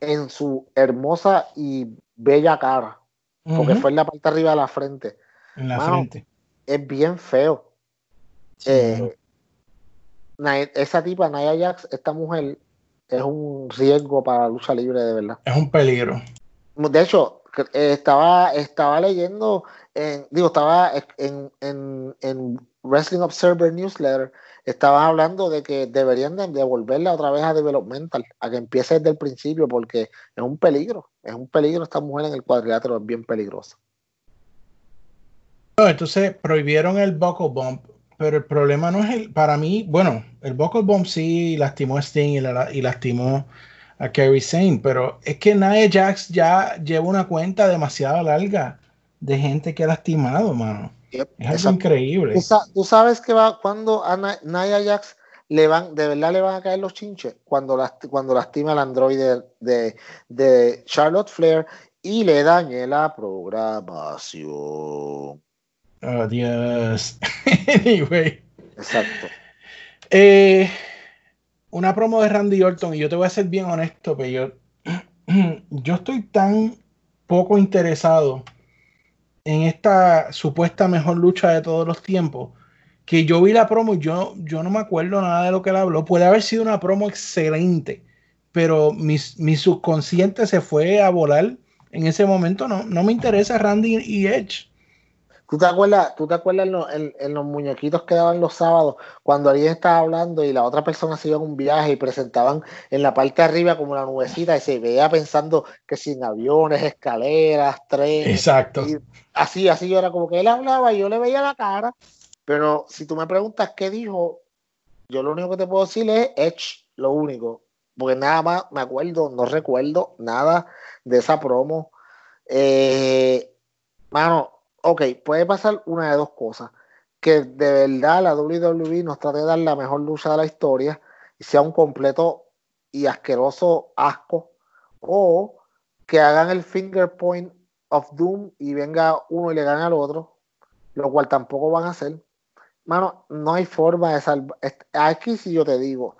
en su hermosa y bella cara, porque fue en la parte arriba de la frente, en la Mano, frente. es bien feo. Sí, Eh, esa tipa, Nia Jax, esta mujer, es un riesgo para la lucha libre de verdad. es un peligro. De hecho, eh, estaba, estaba leyendo, en- digo, estaba en, en, en Wrestling Observer Newsletter, estaban hablando de que deberían de devolverla otra vez a Developmental, a que empiece desde el principio, porque es un peligro, es un peligro esta mujer en el cuadrilátero, es bien peligrosa. No, entonces prohibieron el buckle bump, pero el problema no es el, para mí, bueno, el buckle bump sí lastimó a Sting y lastimó a Kerry Sane, pero es que Nia Jax ya lleva una cuenta demasiado larga de gente que ha lastimado, mano. Yep, Es algo increíble. ¿Tú, sa- tú sabes que va cuando a Nia Jax le van, de verdad le van a caer los chinches cuando, last- cuando lastima al androide de, de Charlotte Flair y le dañe la programación. Oh, anyway. Exacto. Eh, una promo de Randy Orton, y yo te voy a ser bien honesto, pero yo, yo estoy tan poco interesado en esta supuesta mejor lucha de todos los tiempos que yo vi la promo y yo, yo no me acuerdo nada de lo que él habló. Puede haber sido una promo excelente, pero mi, mi subconsciente se fue a volar en ese momento. No, no me interesa Randy y Edge. ¿Tú te acuerdas, tú te acuerdas en, lo- en- en los muñequitos que daban los sábados cuando alguien estaba hablando y la otra persona se iba en un viaje y presentaban en la parte de arriba como la nubecita y se veía pensando que sin aviones, escaleras, trenes. Exacto. Y así, así yo era como que él hablaba y yo le veía la cara. Pero si tú me preguntas qué dijo, yo lo único que te puedo decir es Edge, lo único. Porque nada más me acuerdo, no recuerdo nada de esa promo. Eh, mano, ok, puede pasar una de dos cosas. Que de verdad la WWE nos trate de dar la mejor lucha de la historia y sea un completo y asqueroso asco, o que hagan el finger point of doom y venga uno y le gane al otro, lo cual tampoco van a hacer. Mano, no hay forma de salvar. Aquí si yo te digo,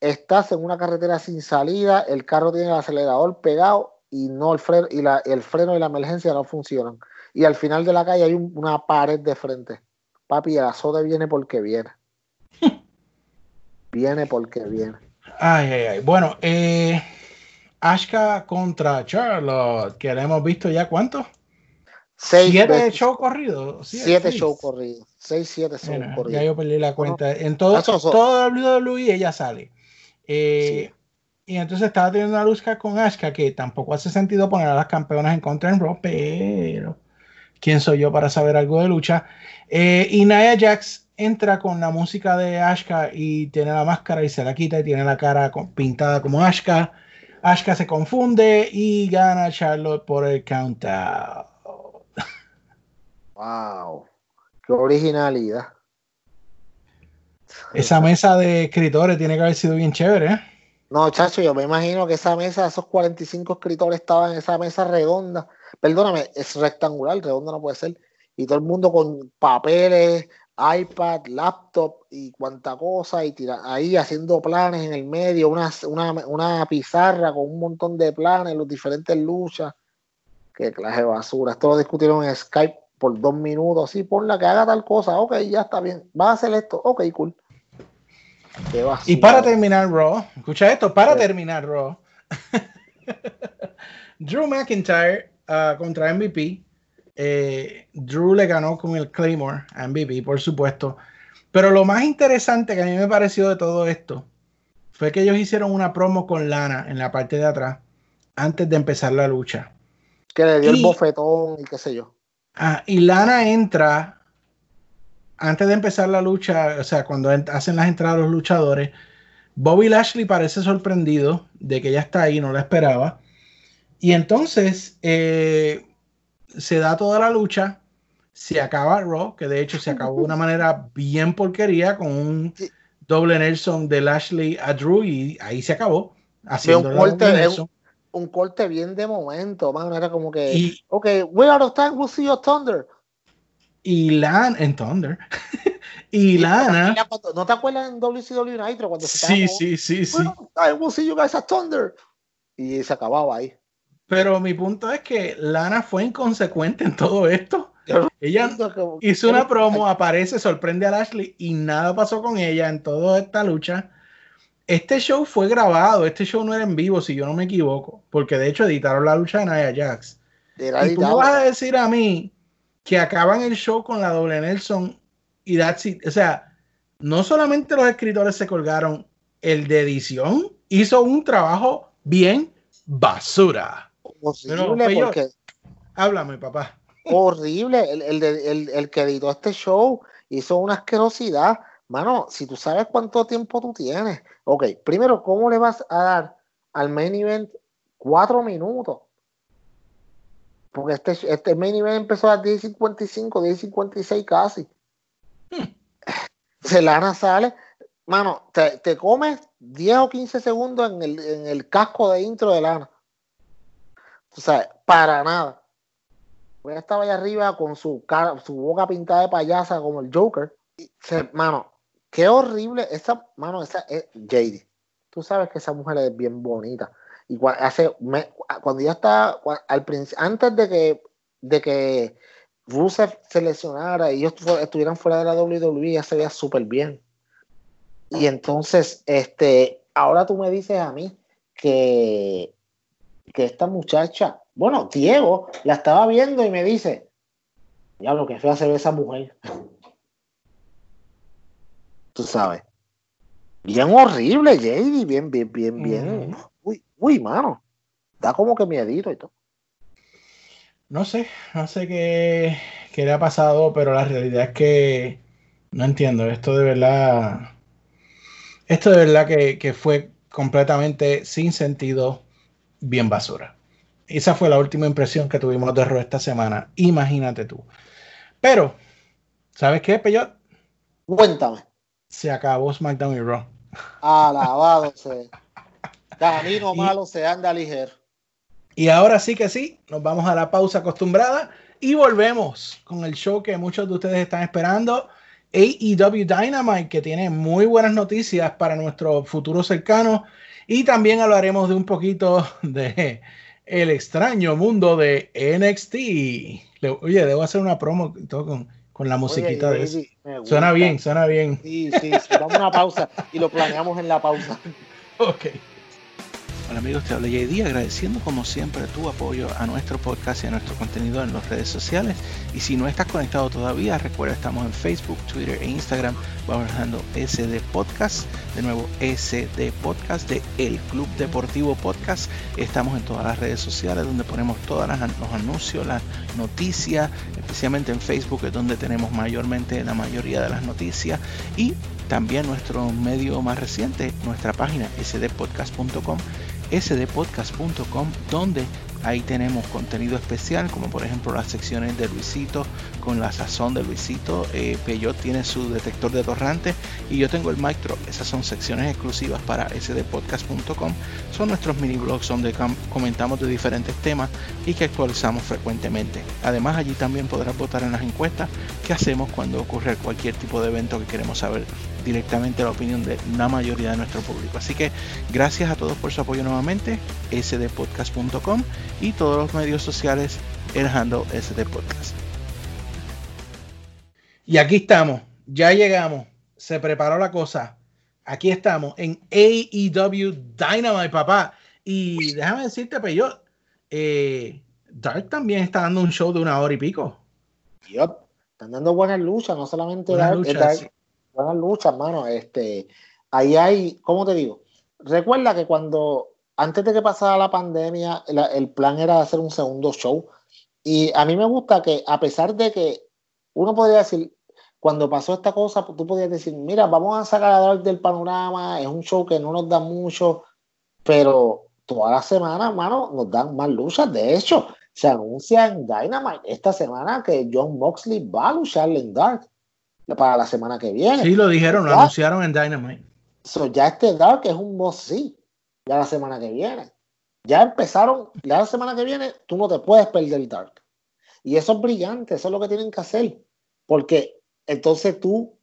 estás en una carretera sin salida, el carro tiene el acelerador pegado y no el freno y la, el freno y la emergencia no funcionan. Y al final de la calle hay un- una pared de frente. Papi, el azote viene porque viene. viene porque viene. Ay, ay, ay. Bueno, eh, Ashka contra Charlotte, que la hemos visto ya cuántos? Seis Siete shows corridos. siete seis. shows corridos. Seis, siete shows Mira, ya corridos. yo perdí la cuenta. En todo, todo WWE ella sale. Eh, Y entonces estaba teniendo una lucha con Ashka que tampoco hace sentido poner a las campeonas en contra en Raw, pero ¿quién soy yo para saber algo de lucha? Eh, y Nia Jax entra con la música de Ashka y tiene la máscara y se la quita y tiene la cara con- pintada como Ashka. Ashka se confunde y gana Charlotte por el countdown. Wow. Qué originalidad. Esa mesa de escritores tiene que haber sido bien chévere, ¿eh? No, chacho, yo me imagino que esa mesa, esos 45 escritores estaban en esa mesa redonda. Perdóname, es rectangular, redonda no puede ser. Y todo el mundo con papeles, iPad, laptop y cuanta cosa, y tira, ahí haciendo planes en el medio, una, una, una pizarra con un montón de planes, los diferentes luchas. Qué clase de basura. Esto lo discutieron en Skype por dos minutos. Sí, ponla que haga tal cosa. Ok, ya está bien. Va a hacer esto. Ok, cool. Qué basura. Y para terminar Raw, escucha esto, para Sí. terminar Raw, Drew McIntyre ah, contra MVP. Eh, Drew le ganó con el Claymore a MVP, por supuesto. Pero lo más interesante que a mí me pareció de todo esto fue que ellos hicieron una promo con Lana en la parte de atrás antes de empezar la lucha. que le dio Y- el bofetón y qué sé yo. Ah, y Lana entra antes de empezar la lucha, o sea, cuando en- hacen las entradas los luchadores. Bobby Lashley parece sorprendido de que ella está ahí, no la esperaba. Y entonces eh, se da toda la lucha, se acaba Raw, que de hecho se acabó de una manera bien porquería con un Sí. doble Nelson de Lashley a Drew y ahí se acabó. Haciendo un corte, un corte bien de momento, mano. Era como que, Y- ok, we out of time, we'll see you Thunder. Y Lana, en Thunder. y Lana. Cuando- ¿No te acuerdas en WCW Nitro cuando se Sí, sí, sí, sí. "We out of time, we'll see you guys at Thunder. Y se acababa ahí. Pero mi punto es que Lana fue inconsecuente en todo esto. Ella hizo una promo, aparece, sorprende a Lashley y nada pasó con ella en toda esta lucha. Este show fue grabado, este show no era en vivo, si yo no me equivoco, porque de hecho editaron la lucha de Nia Jax. Era Y tú me editado. vas a decir a mí que acaban el show con la doble Nelson y that's it. O sea, no solamente los escritores se colgaron, el de edición hizo un trabajo bien basura. Horrible, Pero, Pello, porque Háblame, papá. horrible. El, el, el- el que editó este show hizo una asquerosidad. Mano, si tú sabes cuánto tiempo tú tienes. Ok, primero, ¿cómo le vas a dar al main event cuatro minutos? Porque este, este main event empezó a las 10.55, 10.56 casi. Se lana sale. Mano, te, te comes 10 o 15 segundos en el, en el casco de intro de lana. O sea, para nada. Ella estaba allá arriba con su cara, su boca pintada de payasa como el Joker. Y se- mano, qué horrible. Esa, mano, esa es JD. Tú sabes que esa mujer es bien bonita. Y cua- hace, cuando ya está, al antes de que, de que Rusev se lesionara y ellos estuvieran fuera de la WWE, ya se veía súper bien. Y entonces, este, ahora tú me dices a mí que, que esta muchacha, bueno, Diego la estaba viendo y me dice, diablo, que fea se ve esa mujer. Tú sabes. Bien horrible, JD, bien, bien, bien, bien. Uy, uy, mano. Da como que miedito y todo. No sé, no sé qué, qué le ha pasado, pero la realidad es que no entiendo. Esto de verdad, esto de verdad que, que fue completamente sin sentido, bien basura. Esa fue la última impresión que tuvimos de Raw esta semana. Imagínate tú. Pero, ¿sabes qué, Peyot? Cuéntame. Se acabó SmackDown y Raw. Alabado sea. Camino Y- malo se anda ligero. Y ahora sí que sí, nos vamos a la pausa acostumbrada y volvemos con el show que muchos de ustedes están esperando. AEW Dynamite, que tiene muy buenas noticias para nuestro futuro cercano. Y también hablaremos de un poquito de el extraño mundo de NXT. Le- Oye, debo hacer una promo todo con, con la musiquita Oye, de eso. David, me Suena bien, suena bien. Sí, sí, sí. Vamos a una pausa y lo planeamos en la pausa. Ok. Hola amigos, te habla JD agradeciendo como siempre tu apoyo a nuestro podcast y a nuestro contenido en las redes sociales. Y si no estás conectado todavía, recuerda estamos en Facebook, Twitter e Instagram bajando SD Podcast. De nuevo, SD Podcast de El Club Deportivo Podcast. Estamos en todas las redes sociales donde ponemos todos los anuncios, las noticias, especialmente en Facebook es donde tenemos mayormente la mayoría de las noticias. Y también nuestro medio más reciente, nuestra página sdpodcast.com sdpodcast.com donde ahí tenemos contenido especial como por ejemplo las secciones de Luisito con la sazón de Luisito. Eh, Peyot tiene su detector de torrante y yo tengo el mic drop esas son secciones exclusivas para sdpodcast.com son nuestros mini blogs donde com- comentamos de diferentes temas y que actualizamos frecuentemente. Además allí también podrás votar en las encuestas que hacemos cuando ocurre cualquier tipo de evento que queremos saber directamente la opinión de la mayoría de nuestro público. Así que gracias a todos por su apoyo nuevamente, sdpodcast.com y todos los medios sociales, el handle sdpodcast. Y aquí estamos, ya llegamos, se preparó la cosa. Aquí estamos en AEW Dynamite, papá. Y déjame decirte, Peyot, eh, Dark también está dando un show de una hora y pico. Yup. Están dando buenas luchas, no solamente Dark- sí. Buenas luchas, mano. Este, ahí hay, ¿cómo te digo? Recuerda que cuando, antes de que pasara la pandemia, el plan era hacer un segundo show. Y a mí me gusta que, a pesar de que uno podría decir, cuando pasó esta cosa, tú podías decir, mira, vamos a sacar a Dark del panorama, es un show que no nos da mucho, pero toda la semana, mano, nos dan más luchas. De hecho, se anuncia en Dynamite esta semana que John Moxley va a luchar en Dark para la semana que viene. Sí, lo dijeron, lo anunciaron en Dynamite. So, ya este Dark es un must see ya la semana que viene. Ya empezaron, ya la semana que viene, tú no te puedes perder Dark. Y eso es brillante, eso es lo que tienen que hacer. Porque entonces tú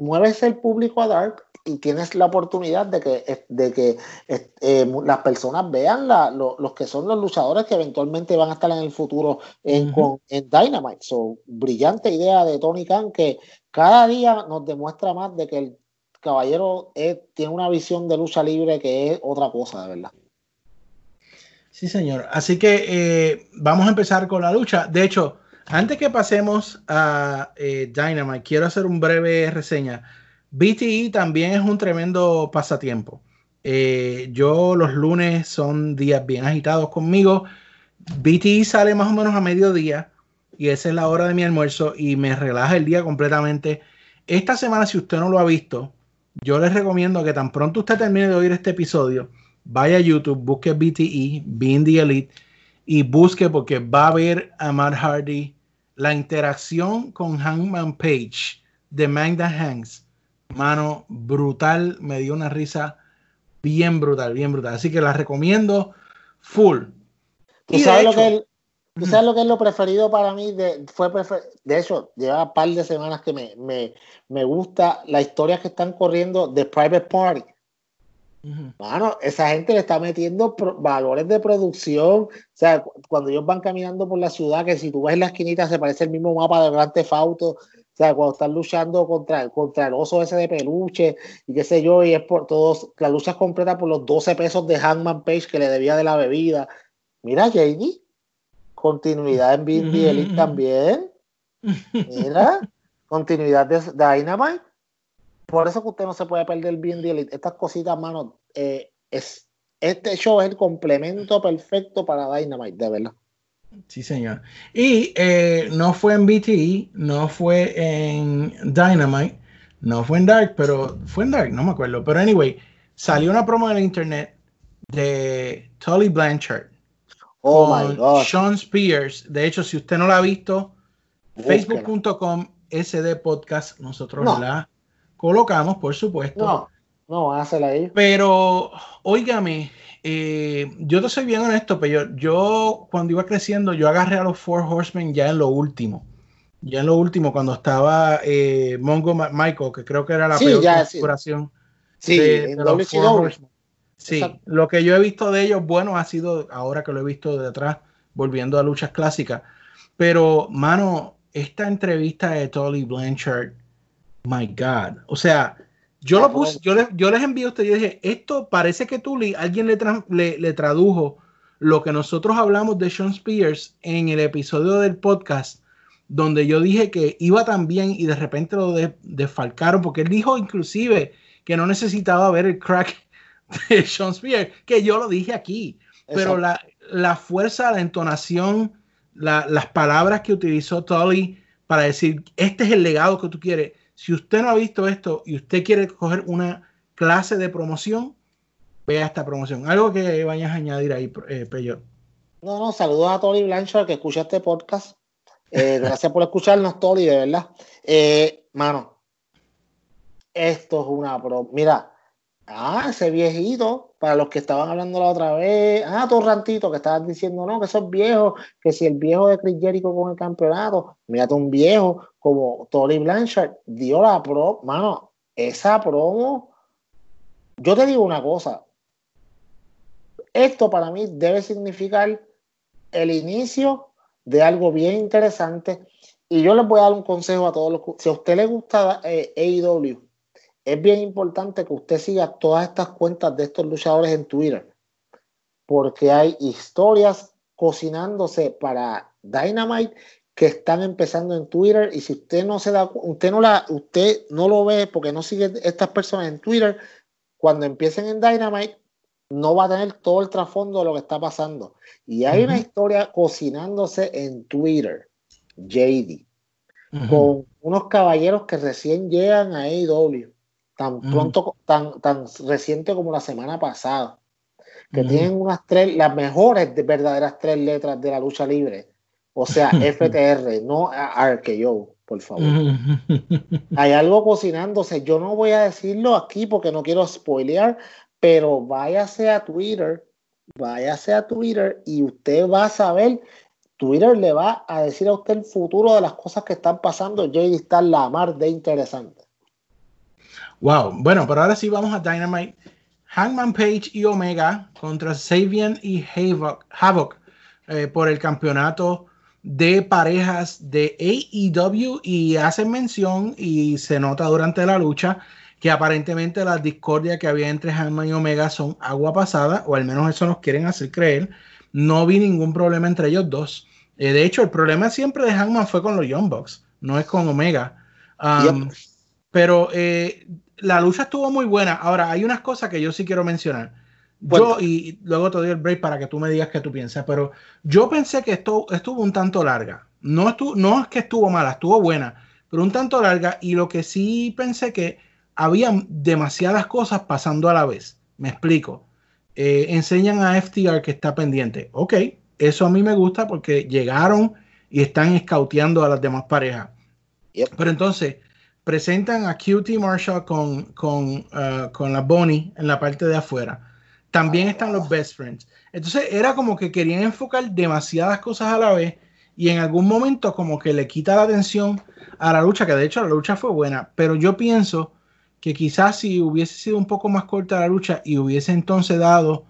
mueves el público a Dark y tienes la oportunidad de que, de que eh, las personas vean la- lo- los que son los luchadores que eventualmente van a estar en el futuro en, Ujú. con- en Dynamite. So, brillante idea de Tony Khan que cada día nos demuestra más de que el caballero es- tiene una visión de lucha libre que es otra cosa, de verdad. Sí, señor. Así que eh, vamos a empezar con la lucha. De hecho, antes que pasemos a eh, Dynamite, quiero hacer un breve reseña. BTE también es un tremendo pasatiempo. Eh, yo los lunes son días bien agitados conmigo. BTE sale más o menos a mediodía y esa es la hora de mi almuerzo y me relaja el día completamente. Esta semana, si usted no lo ha visto, yo les recomiendo que tan pronto usted termine de oír este episodio, vaya a YouTube, busque BTE, Being the Elite, y busque porque va a ver a Matt Hardy la interacción con Hangman Page de Magda Hanks. Mano, brutal, me dio una risa bien brutal, bien brutal. Así que la recomiendo full. ¿Tú Y de sabes, lo hecho- que es, tú Ujú. sabes lo que es lo preferido para mí? De, fue prefer- de hecho, lleva un par de semanas que me, me, me gusta las historias que están corriendo de Private Party. Ujú. Mano, esa gente le está metiendo valores de producción. O sea, cu- cuando ellos van caminando por la ciudad, que si tú ves la esquinita se parece el mismo mapa de Grand Theft Auto. O sea, cuando están luchando contra, contra el oso ese de peluche y qué sé yo, y es por todos, la lucha es completa por los 12 pesos de Hangman Page que le debía de la bebida. Mira, JD, continuidad en Being the Elite también. Mira, continuidad de Dynamite. Por eso que usted no se puede perder bien de Elite. Estas cositas, mano, eh, es, este show es el complemento perfecto para Dynamite, de verdad. Sí, señor. Y eh, no fue en BTE, no fue en Dynamite, no fue en Dark, pero fue en Dark, no me acuerdo. Pero anyway, salió una promo en el internet de Tully Blanchard Oh con my God. Sean Spears. De hecho, si usted no la ha visto, facebook.com SD podcast, nosotros No. la colocamos, por supuesto. No, No, van a ellos. Pero, óigame, eh, yo te soy bien honesto, pero yo, yo cuando iba creciendo, yo agarré a los Four Horsemen ya en lo último. Ya en lo último, cuando estaba eh, Mongo Ma- Michael, que creo que era la Sí, peor ya, sí. configuración Sí, de- de los. Four Horsemen. Sí, Exacto. lo que yo he visto de ellos, bueno, ha sido ahora que lo he visto de atrás, volviendo a luchas clásicas. Pero, mano, esta entrevista de Tolly Blanchard, my God. O sea, yo lo puse, yo, le- yo les envié a ustedes y dije, esto parece que Tully, alguien le, tra- le, le tradujo lo que nosotros hablamos de Sean Spears en el episodio del podcast, donde yo dije que iba tan bien y de repente lo de- desfalcaron, porque él dijo inclusive que no necesitaba ver el crack de Sean Spears, que yo lo dije aquí, pero la, la fuerza, la entonación, la- las palabras que utilizó Tully para decir, este es el legado que tú quieres. Si usted no ha visto esto y usted quiere coger una clase de promoción, vea esta promoción. Algo que vayas a añadir ahí, eh, Peyo. No, no, saludos a Tony Blanchard que escucha este podcast. Eh, gracias por escucharnos, Tony, de verdad. Eh, mano, esto es una pro. Mira, ah, ese viejito, para los que estaban hablando la otra vez, ah, Torrantito, que estaban diciendo, no, que esos viejos, que si el viejo de Chris Jericho con el campeonato, mírate un viejo como Tony Blanchard, dio la pro, mano, esa promo, yo te digo una cosa, esto para mí debe significar el inicio de algo bien interesante. Y yo les voy a dar un consejo a todos los. Si a usted le gusta eh, AEW, es bien importante que usted siga todas estas cuentas de estos luchadores en Twitter. Porque hay historias cocinándose para Dynamite que están empezando en Twitter. Y si usted no se da usted no la, usted no lo ve porque no sigue estas personas en Twitter, cuando empiecen en Dynamite, no va a tener todo el trasfondo de lo que está pasando. Y hay una historia cocinándose en Twitter, JD, con unos caballeros que recién llegan a AEW, tan pronto, tan, tan reciente como la semana pasada, que tienen unas tres, las mejores de verdaderas tres letras de la lucha libre. O sea, FTR, no RKO, por favor. Hay algo cocinándose. Yo no voy a decirlo aquí porque no quiero spoilear, pero váyase a Twitter, váyase a Twitter y usted va a saber. Twitter le va a decir a usted el futuro de las cosas que están pasando. JD está la mar de interesante. Wow, bueno, pero ahora sí vamos a Dynamite. Hangman Page y Omega contra Sabian y Havoc, Havoc eh, por el campeonato de parejas de AEW y hacen mención y se nota durante la lucha que aparentemente las discordias que había entre Hangman y Omega son agua pasada, o al menos eso nos quieren hacer creer. No vi ningún problema entre ellos dos. Eh, de hecho, el problema siempre de Hangman fue con los Young Bucks, no es con Omega. Um, Yep. Pero eh, la lucha estuvo muy buena. Ahora, hay unas cosas que yo sí quiero mencionar. Yo, y luego te doy el break para que tú me digas qué tú piensas, pero yo pensé que esto estuvo un tanto larga. No, estuvo, no es que estuvo mala, estuvo buena, pero un tanto larga. Y lo que sí pensé que había demasiadas cosas pasando a la vez. Me explico. Eh, enseñan a FTR que está pendiente. Ok, eso a mí me gusta porque llegaron y están escauteando a las demás parejas. Yep. Pero entonces presentan a QT Marshall con, con, uh, con la Bonnie en la parte de afuera. También están los Best Friends. Entonces era como que querían enfocar demasiadas cosas a la vez y en algún momento como que le quita la atención a la lucha, que de hecho la lucha fue buena, pero yo pienso que quizás si hubiese sido un poco más corta la lucha y hubiese entonces dado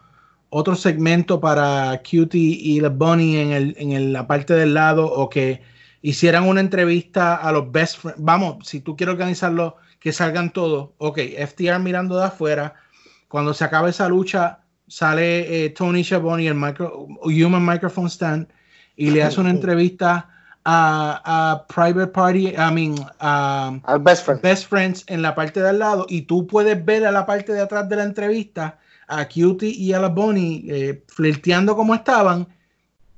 otro segmento para Cutie y la Bunny en, el, en el- la parte del lado o que hicieran una entrevista a los best friends. Vamos, si tú quieres organizarlo, que salgan todos. Ok, FTR mirando de afuera. Cuando se acabe esa lucha, sale eh, Tony Schiavone, el micro, Human Microphone Stand, y le hace una entrevista a, a Private Party, I mean, a Al best friend. Best Friends en la parte de al lado y tú puedes ver a la parte de atrás de la entrevista a Cutie y a la Bonnie eh, flirteando como estaban.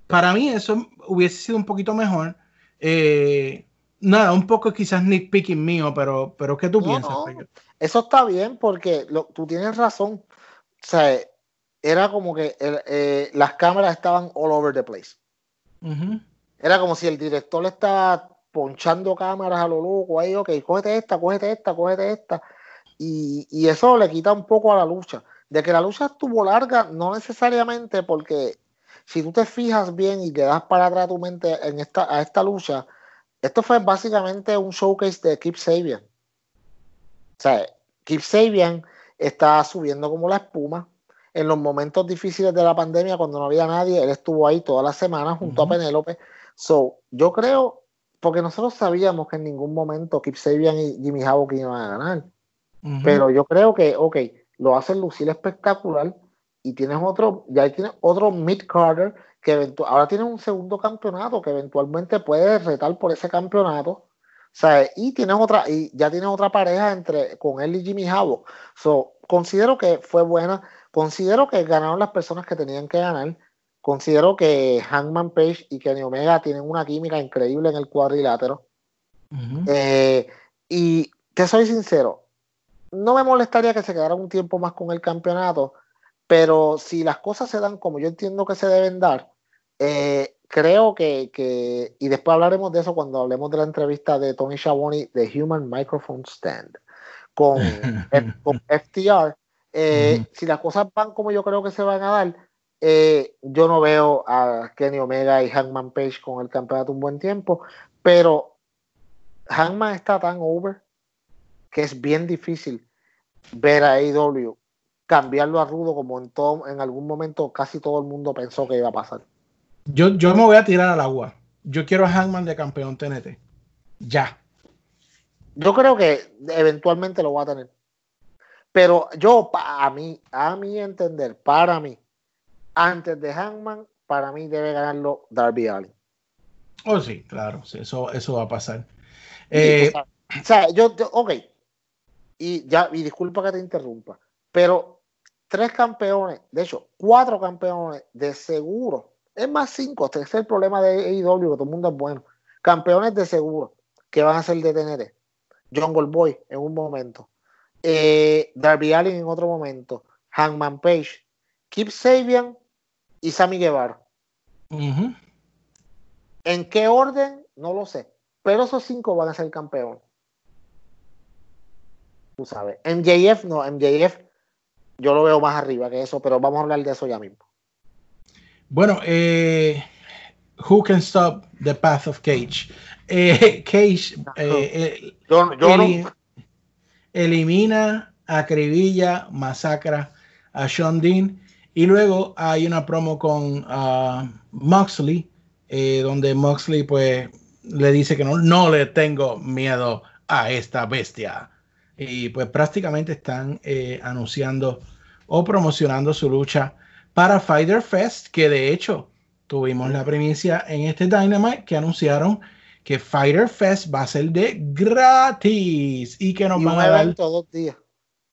Para mí eso hubiese sido un poquito mejor. Eh, nada, un poco quizás nitpicking mío, pero, pero ¿qué tú No, piensas? no. Eso está bien porque lo- tú tienes razón. O sea, era como que el- eh, las cámaras estaban all over the place. Era como si el director le estaba ponchando cámaras a lo loco ahí, ok, cógete esta, cógete esta, cógete esta. Y, y eso le quita un poco a la lucha. De que la lucha estuvo larga, no necesariamente porque si tú te fijas bien y le das para atrás tu mente en esta, a esta lucha, esto fue básicamente un showcase de Keep Sabian. O sea, Keep Sabian está subiendo como la espuma. En los momentos difíciles de la pandemia, cuando no había nadie, él estuvo ahí toda la semana junto a Penélope. So, yo creo, porque nosotros sabíamos que en ningún momento Keep Sabian y Jimmy Havoc iban a ganar. Pero yo creo que, ok, lo hacen lucir espectacular y tienes otro, ya tienes otro Mid Carter que ahora tiene un segundo campeonato que eventualmente puede retar por ese campeonato. sea, Y tienes otra, y ya tienes otra pareja entre con él y Jimmy Havoc. So, considero que fue buena. Considero que ganaron las personas que tenían que ganar. Considero que Hangman Page y Kenny Omega tienen una química increíble en el cuadrilátero. Eh, y te soy sincero, no me molestaría que se quedara un tiempo más con el campeonato, pero si las cosas se dan como yo entiendo que se deben dar, eh, creo que, y después hablaremos de eso cuando hablemos de la entrevista de Tony Schiavone de Human Microphone Stand con, FTR, eh, si las cosas van como yo creo que se van a dar, eh, yo no veo a Kenny Omega y Hangman Page con el campeonato un buen tiempo, pero Hangman está tan over que es bien difícil ver a AEW cambiarlo a rudo como en, todo, en algún momento casi todo el mundo pensó que iba a pasar. Yo, yo me voy a tirar al agua. Yo quiero a Hangman de campeón TNT. Ya. Yo creo que eventualmente lo va a tener. Pero yo, a mí, a mi entender, para mí, antes de Hangman, para mí debe ganarlo Darby Allin. Oh, sí, claro, eso, eso va a pasar. Eh, o, sea, yo, ok, y ya, y disculpa que te interrumpa, pero tres campeones, de hecho, cuatro campeones de seguro, es más cinco, este es el problema de AEW, que todo el mundo es bueno, campeones de seguro que van a ser de TNT. John Goldboy en un momento, eh, Darby Allin en otro momento, Hangman Page, Keep Sabian y Sammy Guevara. ¿En qué orden? No lo sé. Pero esos cinco van a ser campeones. Tú sabes. MJF no, MJF yo lo veo más arriba que eso, pero vamos a hablar de eso ya mismo. Bueno, eh, Who Can Stop the Path of Cage? Eh, Cage eh, elimina, acribilla, masacra a Sean Dean y luego hay una promo con uh, Moxley donde Moxley pues le dice que no, no le tengo miedo a esta bestia y pues prácticamente están anunciando o promocionando su lucha para Fighter Fest, que de hecho tuvimos la primicia en este Dynamite que anunciaron que Fighter Fest va a ser de gratis y que nos van a dar todos días.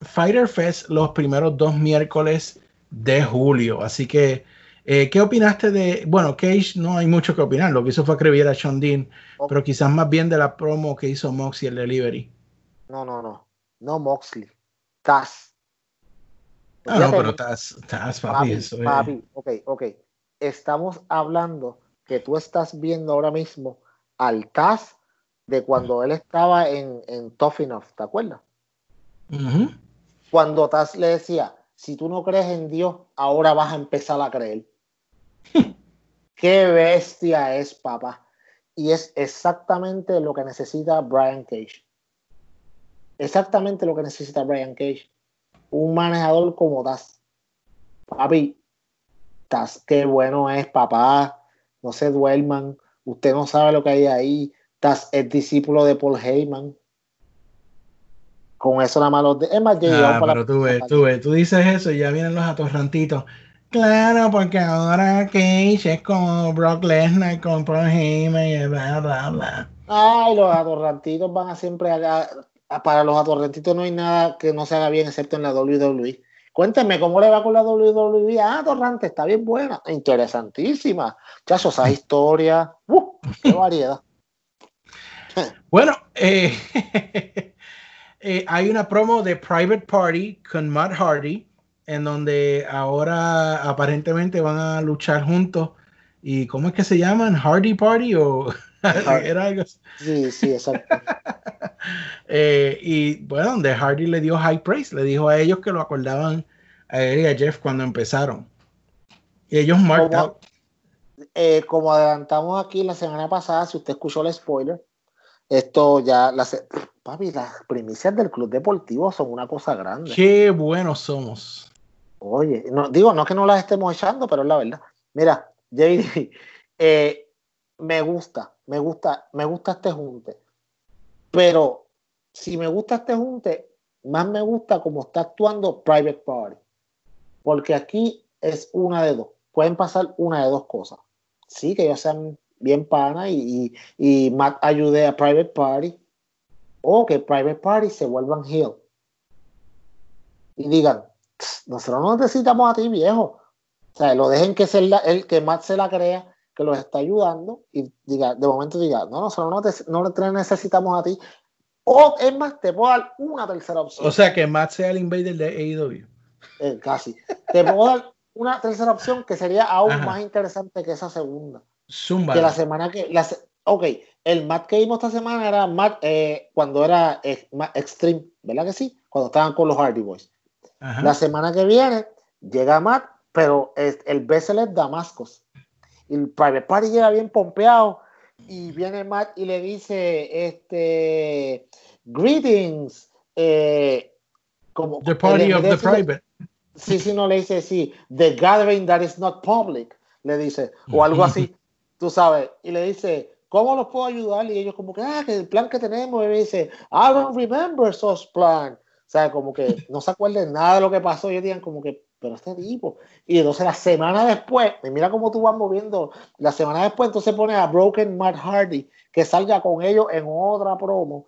Fighter Fest los primeros dos miércoles de julio. Así que, eh, ¿qué opinaste de? Bueno, Cage no hay mucho que opinar. Lo que hizo fue escribir a Sean Dean, pero quizás más bien de la promo que hizo Moxley el delivery. No, no, no. No Moxley. Taz. Ah, no, pero estás, estás papi, papi, ok, ok. Estamos hablando que tú estás viendo ahora mismo al Taz de cuando él estaba en, en Tough Enough, ¿te acuerdas? Cuando Taz le decía, si tú no crees en Dios, ahora vas a empezar a creer. Qué bestia es, papá. Y es exactamente lo que necesita Brian Cage. Exactamente lo que necesita Brian Cage un manejador como Taz. Papi, Taz, qué bueno es, papá. No se duerman. Usted no sabe lo que hay ahí. Taz es discípulo de Paul Heyman. Con eso nada más los de... Es más, ah, pero tú ves, tú ves, tú dices eso y ya vienen los atorrantitos. Claro, porque ahora Cage es como Brock Lesnar con Paul Heyman y bla, bla, bla. Ay, los atorrantitos van a siempre a, para los atorrentitos no hay nada que no se haga bien excepto en la WWE. Cuénteme cómo le va con la WWE. Ah, Torrante, está bien buena, interesantísima. Chacho, esa historia, ¡uh! qué variedad. bueno, eh, eh, hay una promo de Private Party con Matt Hardy, en donde ahora aparentemente van a luchar juntos ¿Y cómo es que se llaman? ¿Hardy Party o era algo así? Sí, sí, exacto. Eh, y bueno, donde Hardy le dio high praise, le dijo a ellos que lo acordaban a él y a Jeff cuando empezaron. Y ellos marked Como- out. Eh, como adelantamos aquí la semana pasada, si usted escuchó el spoiler, esto ya, las, papi, las primicias del club deportivo son una cosa grande. Qué buenos somos. Oye, no, digo, no que no las estemos echando, pero es la verdad. Mira, JD, eh, me gusta, me gusta, me gusta este junte. Pero si me gusta este junte, más me gusta como está actuando Private Party. Porque aquí es una de dos. Pueden pasar una de dos cosas. Sí, que ellos sean bien pana y, y, y Matt ayude a Private Party. O que Private Party se vuelvan heel. Y digan, nosotros no necesitamos a ti, viejo. O sea, lo dejen que, se la- el, que Matt se la crea, que los está ayudando, y diga, de momento diga, no, nosotros no te, no te necesitamos a ti. O es más, te puedo dar una tercera opción. O sea, que Matt sea el invader de AEW. Eh, casi. Te puedo dar una tercera opción que sería aún Ajá. más interesante que esa segunda. Zumba. Que la semana que. La, ok, el Matt que vimos esta semana era Matt eh, cuando era eh, Matt Extreme, ¿verdad que sí? Cuando estaban con los Hardy Boys. Ajá. La semana que viene llega Matt, pero es- el Bessel es Damascus. Y el Private Party llega bien pompeado. Y viene Matt y le dice: este, Greetings. eh, como, The party of the private. Sí, sí, no le dice sí. The gathering that is not public, le dice, o algo así, tú sabes. Y le dice, ¿cómo los puedo ayudar? Y ellos como que, ah, que el plan que tenemos, y me dice, I don't remember such plan. O sea, como que no se acuerden nada de lo que pasó. Y ellos digan como que, pero este tipo. Y entonces la semana después, y mira cómo tú vas moviendo, la semana después entonces pone a Broken Matt Hardy que salga con ellos en otra promo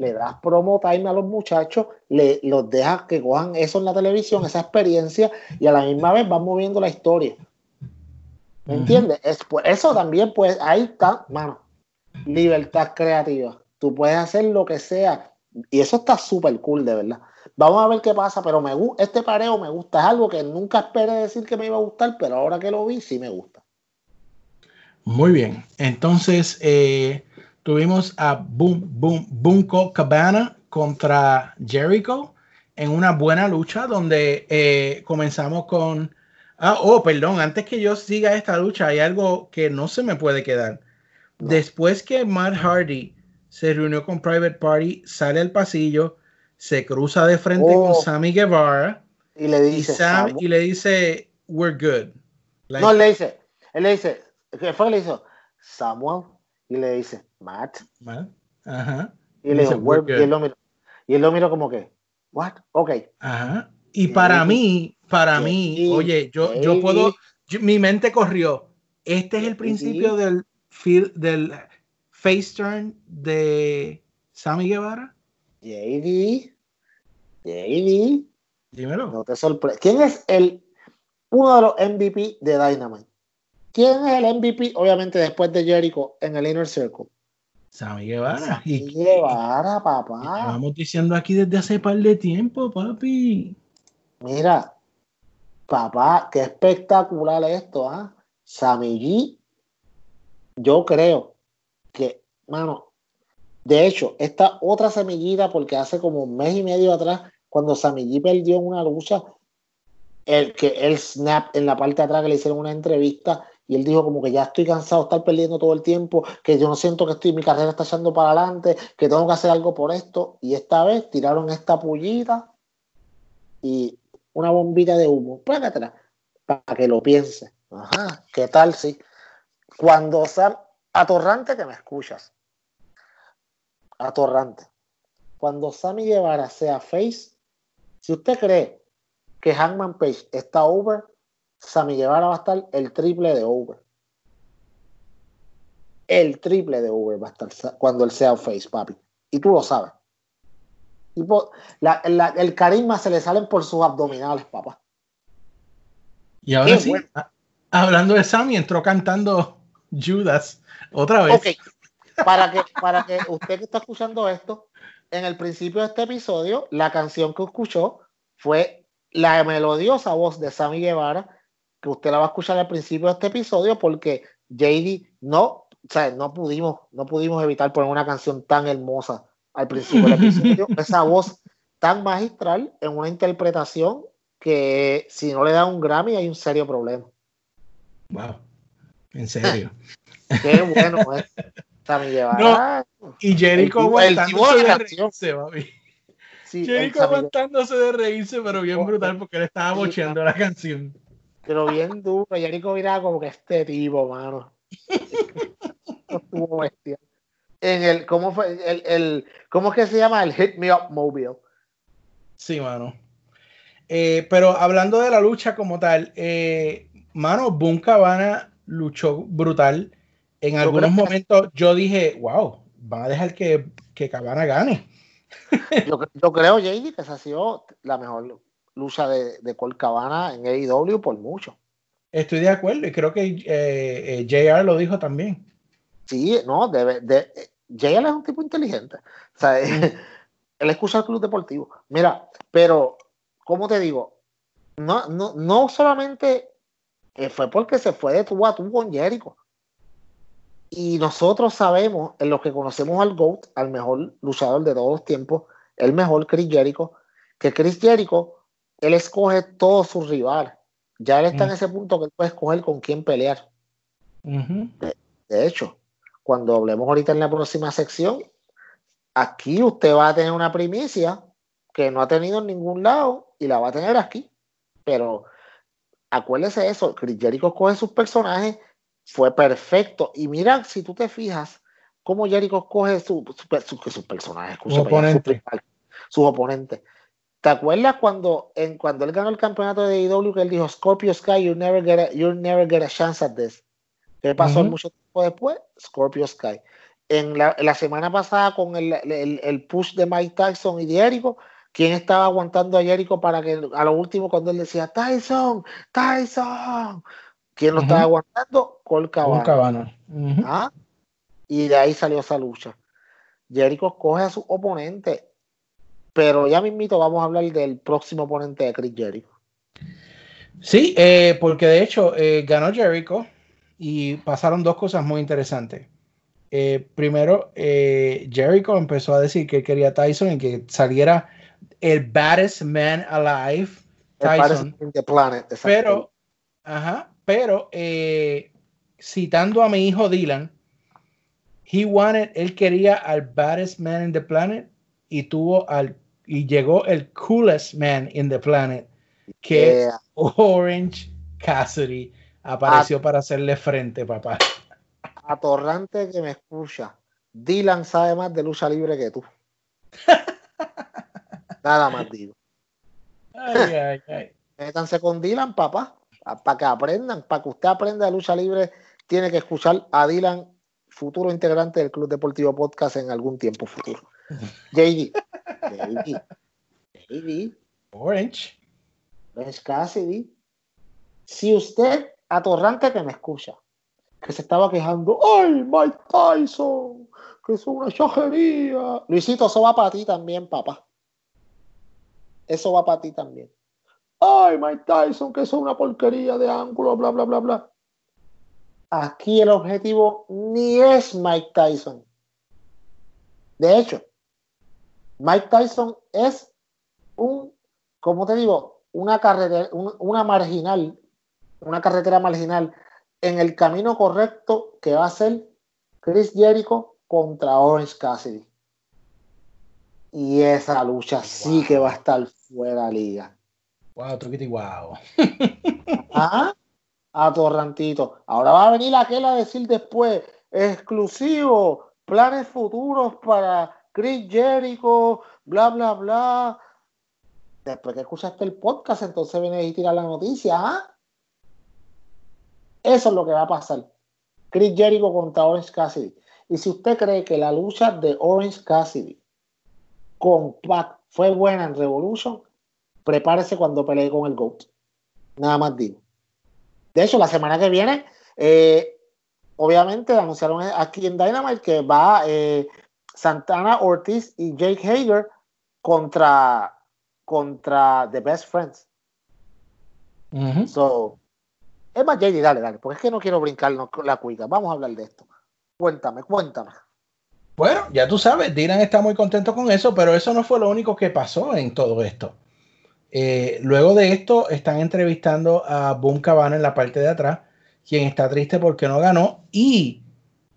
le das promo time a los muchachos, le, los dejas que cojan eso en la televisión, esa experiencia, y a la misma vez van moviendo la historia. ¿Me entiendes? Es, pues, eso también, pues, ahí está, mano, libertad creativa. Tú puedes hacer lo que sea, y eso está súper cool, de verdad. Vamos a ver qué pasa, pero me este pareo me gusta, es algo que nunca esperé decir que me iba a gustar, pero ahora que lo vi, sí me gusta. Muy bien. Entonces, eh, tuvimos a Boom, Boom, Bunko Cabana contra Jericho en una buena lucha donde eh, comenzamos con. Ah, oh, perdón, antes que yo siga esta lucha, hay algo que no se me puede quedar. Después que Matt Hardy se reunió con Private Party, sale al pasillo, se cruza de frente Oh. con Sammy Guevara Y le y, dice, Sam, "Samu-". y le dice, We're good. Like, No, le dice, él le dice, ¿qué fue que le hizo? Samuel, y le dice, Matt, Matt, Ajá. y le Dice, dijo, "We're "Where-" y él lo miró, y él lo miró como que, what? Ok, Ajá. Y para mí, para mí, oye, yo, yo puedo, yo- mi mente corrió. Este es el principio del, del face turn de Sammy Guevara. JD, JD, Dímelo. no te sorprendes. ¿Quién es el, uno de los MVP de Dynamite? ¿Quién es el MVP, obviamente, después de Jericho en el Inner Circle? Sammy Guevara. Sammy Guevara, papá. llevamos diciendo aquí desde hace par de tiempo, papi. Mira, papá, qué espectacular esto, ¿ah? Sammy G, yo creo que, mano, de hecho, esta otra semillita, porque hace como un mes y medio atrás, cuando G perdió en una lucha, el que el snap en la parte de atrás que le hicieron una entrevista y él dijo como que ya estoy cansado de estar perdiendo todo el tiempo, que yo no siento que estoy, mi carrera está echando para adelante, que tengo que hacer algo por esto. Y esta vez tiraron esta pullita y una bombita de humo, plácatela, para que lo piense. Ajá, ¿qué tal si? Cuando Sam, atorrante que me escuchas, atorrante. Cuando Sammy Guevara sea face, si usted cree que Hangman Page está over, Sammy Guevara va a estar el triple de over. El triple de over va a estar cuando él sea face, papi. Y tú lo sabes. Tipo, la- la- el carisma se le salen por sus abdominales, papá. Y ahora Qué sí, bueno. hablando de Sammy, entró cantando Judas otra vez. Ok, para que, para que usted que está escuchando esto, en el principio de este episodio, la canción que escuchó fue la melodiosa voz de Sammy Guevara que usted la va a escuchar al principio de este episodio porque JD no, o sea, no pudimos, no pudimos evitar poner una canción tan hermosa al principio del episodio. Esa voz tan magistral en una interpretación que si no le da un Grammy hay un serio problema. Wow. En serio. Qué bueno es. Sammy Guevara. Y Jericho aguantándose de reírse, papi. Sí, Jericho aguantándose de reírse, pero bien brutal porque él estaba Sí, bocheando la canción. pero bien duro. Jericho miraba como que este tipo, mano. Estuvo bestia. En el, ¿cómo fue? El, el, ¿Cómo es que se llama? El Hit Me Up Mobile. Sí, mano. Eh, pero hablando de la lucha como tal, eh, mano, Boom Cabana luchó brutal. En Yo algunos que- momentos yo dije, wow, van a dejar que, que Cabana gane. Yo, cre- yo creo, JD, que esa ha sido la mejor lucha de, de Colt Cabana en AEW por mucho. Estoy de acuerdo y creo que eh, eh, JR lo dijo también. Sí, no, debe, de, JL es un tipo inteligente. O sea, él escucha el club deportivo. Mira, pero, ¿cómo te digo? No, no, no solamente eh, fue porque se fue de tú a tú con Jericho. Y nosotros sabemos, en los que conocemos al GOAT, al mejor luchador de todos los tiempos, el mejor Chris Jericho, que Chris Jericho, él escoge todos sus rivales. Ya él está en Mm. ese punto que él puede escoger con quién pelear. Ujú. De hecho, cuando hablemos ahorita en la próxima sección, aquí usted va a tener una primicia que no ha tenido en ningún lado y la va a tener aquí. Pero acuérdese eso, Chris Jericho coge sus personajes, fue perfecto. Y mira, si tú te fijas, cómo Jericho coge su- su- su- sus personajes, Sus oponentes. sus sus. ¿Te acuerdas cuando, en, cuando él ganó el campeonato de AEW que él dijo, Scorpio Sky, you never get a, you'll never get a chance at this? ¿Qué pasó mucho tiempo después? Scorpio Sky. En la, la semana pasada con el, el- el push de Mike Tyson y de Jericho, ¿quién estaba aguantando a Jericho para que a lo último cuando él decía Tyson, Tyson? ¿Quién lo estaba aguantando? Boom Cabana. Cabana. Ujú. ¿Ah? Y de ahí salió esa lucha. Jericho coge a su oponente, pero ya mismito vamos a hablar del próximo oponente de Chris Jericho. Sí, eh, porque de hecho eh, ganó Jericho y pasaron dos cosas muy interesantes. Eh, primero, Jericho empezó a decir que quería Tyson y que saliera el baddest man alive, Tyson. in the planet. Pero, ajá, pero eh, citando a mi hijo Dylan, he wanted, él quería al baddest man in the planet y tuvo al y llegó el coolest man in the planet, que Eh, Orange Cassidy apareció para hacerle frente, papá. atorrante que me escucha. Dylan sabe más de lucha libre que tú. Nada más digo. Ay, ay, ay. Métanse con Dylan, papá, para que aprendan, para que usted aprenda de lucha libre, tiene que escuchar a Dylan, futuro integrante del Club Deportivo Podcast en algún tiempo futuro. JD, JD, JD, Orange. es Cassidy. Si usted, atorrante que me escucha, que se estaba quejando, ¡ay, Mike Tyson! Que es una chajería. Luisito, eso va para ti también, papá. Eso va para ti también. ¡Ay, Mike Tyson! Que eso es una porquería de ángulo, bla, bla, bla, bla. Aquí el objetivo ni es Mike Tyson. De hecho, Mike Tyson es un, como te digo, una carretera, un- una marginal, una carretera marginal en el camino correcto que va a ser Chris Jericho contra Orange Cassidy. Y esa lucha sí que va a estar fuera de liga. Wow, truquiti, wow. Ah, atorrantito. Ahora va a venir aquel a decir después, exclusivo, planes futuros para Chris Jericho, bla, bla, bla. Después que escuchaste el podcast, entonces viene y tira la noticia, ¿ah? Eso es lo que va a pasar. Chris Jericho contra Orange Cassidy. Y si usted cree que la lucha de Orange Cassidy con Pac fue buena en Revolution, prepárese cuando pelee con el GOAT. Nada más digo. De hecho, la semana que viene, eh, obviamente anunciaron aquí en Dynamite que va eh, Santana Ortiz y Jake Hager contra, contra The Best Friends. So, Es más, JD, dale, dale, porque es que no quiero brincarnos la cuica. Vamos a hablar de esto. Cuéntame, cuéntame. Bueno, ya tú sabes, Dylan está muy contento con eso, pero eso no fue lo único que pasó en todo esto. Eh, luego de esto, están entrevistando a Boom Cabana en la parte de atrás, quien está triste porque no ganó, y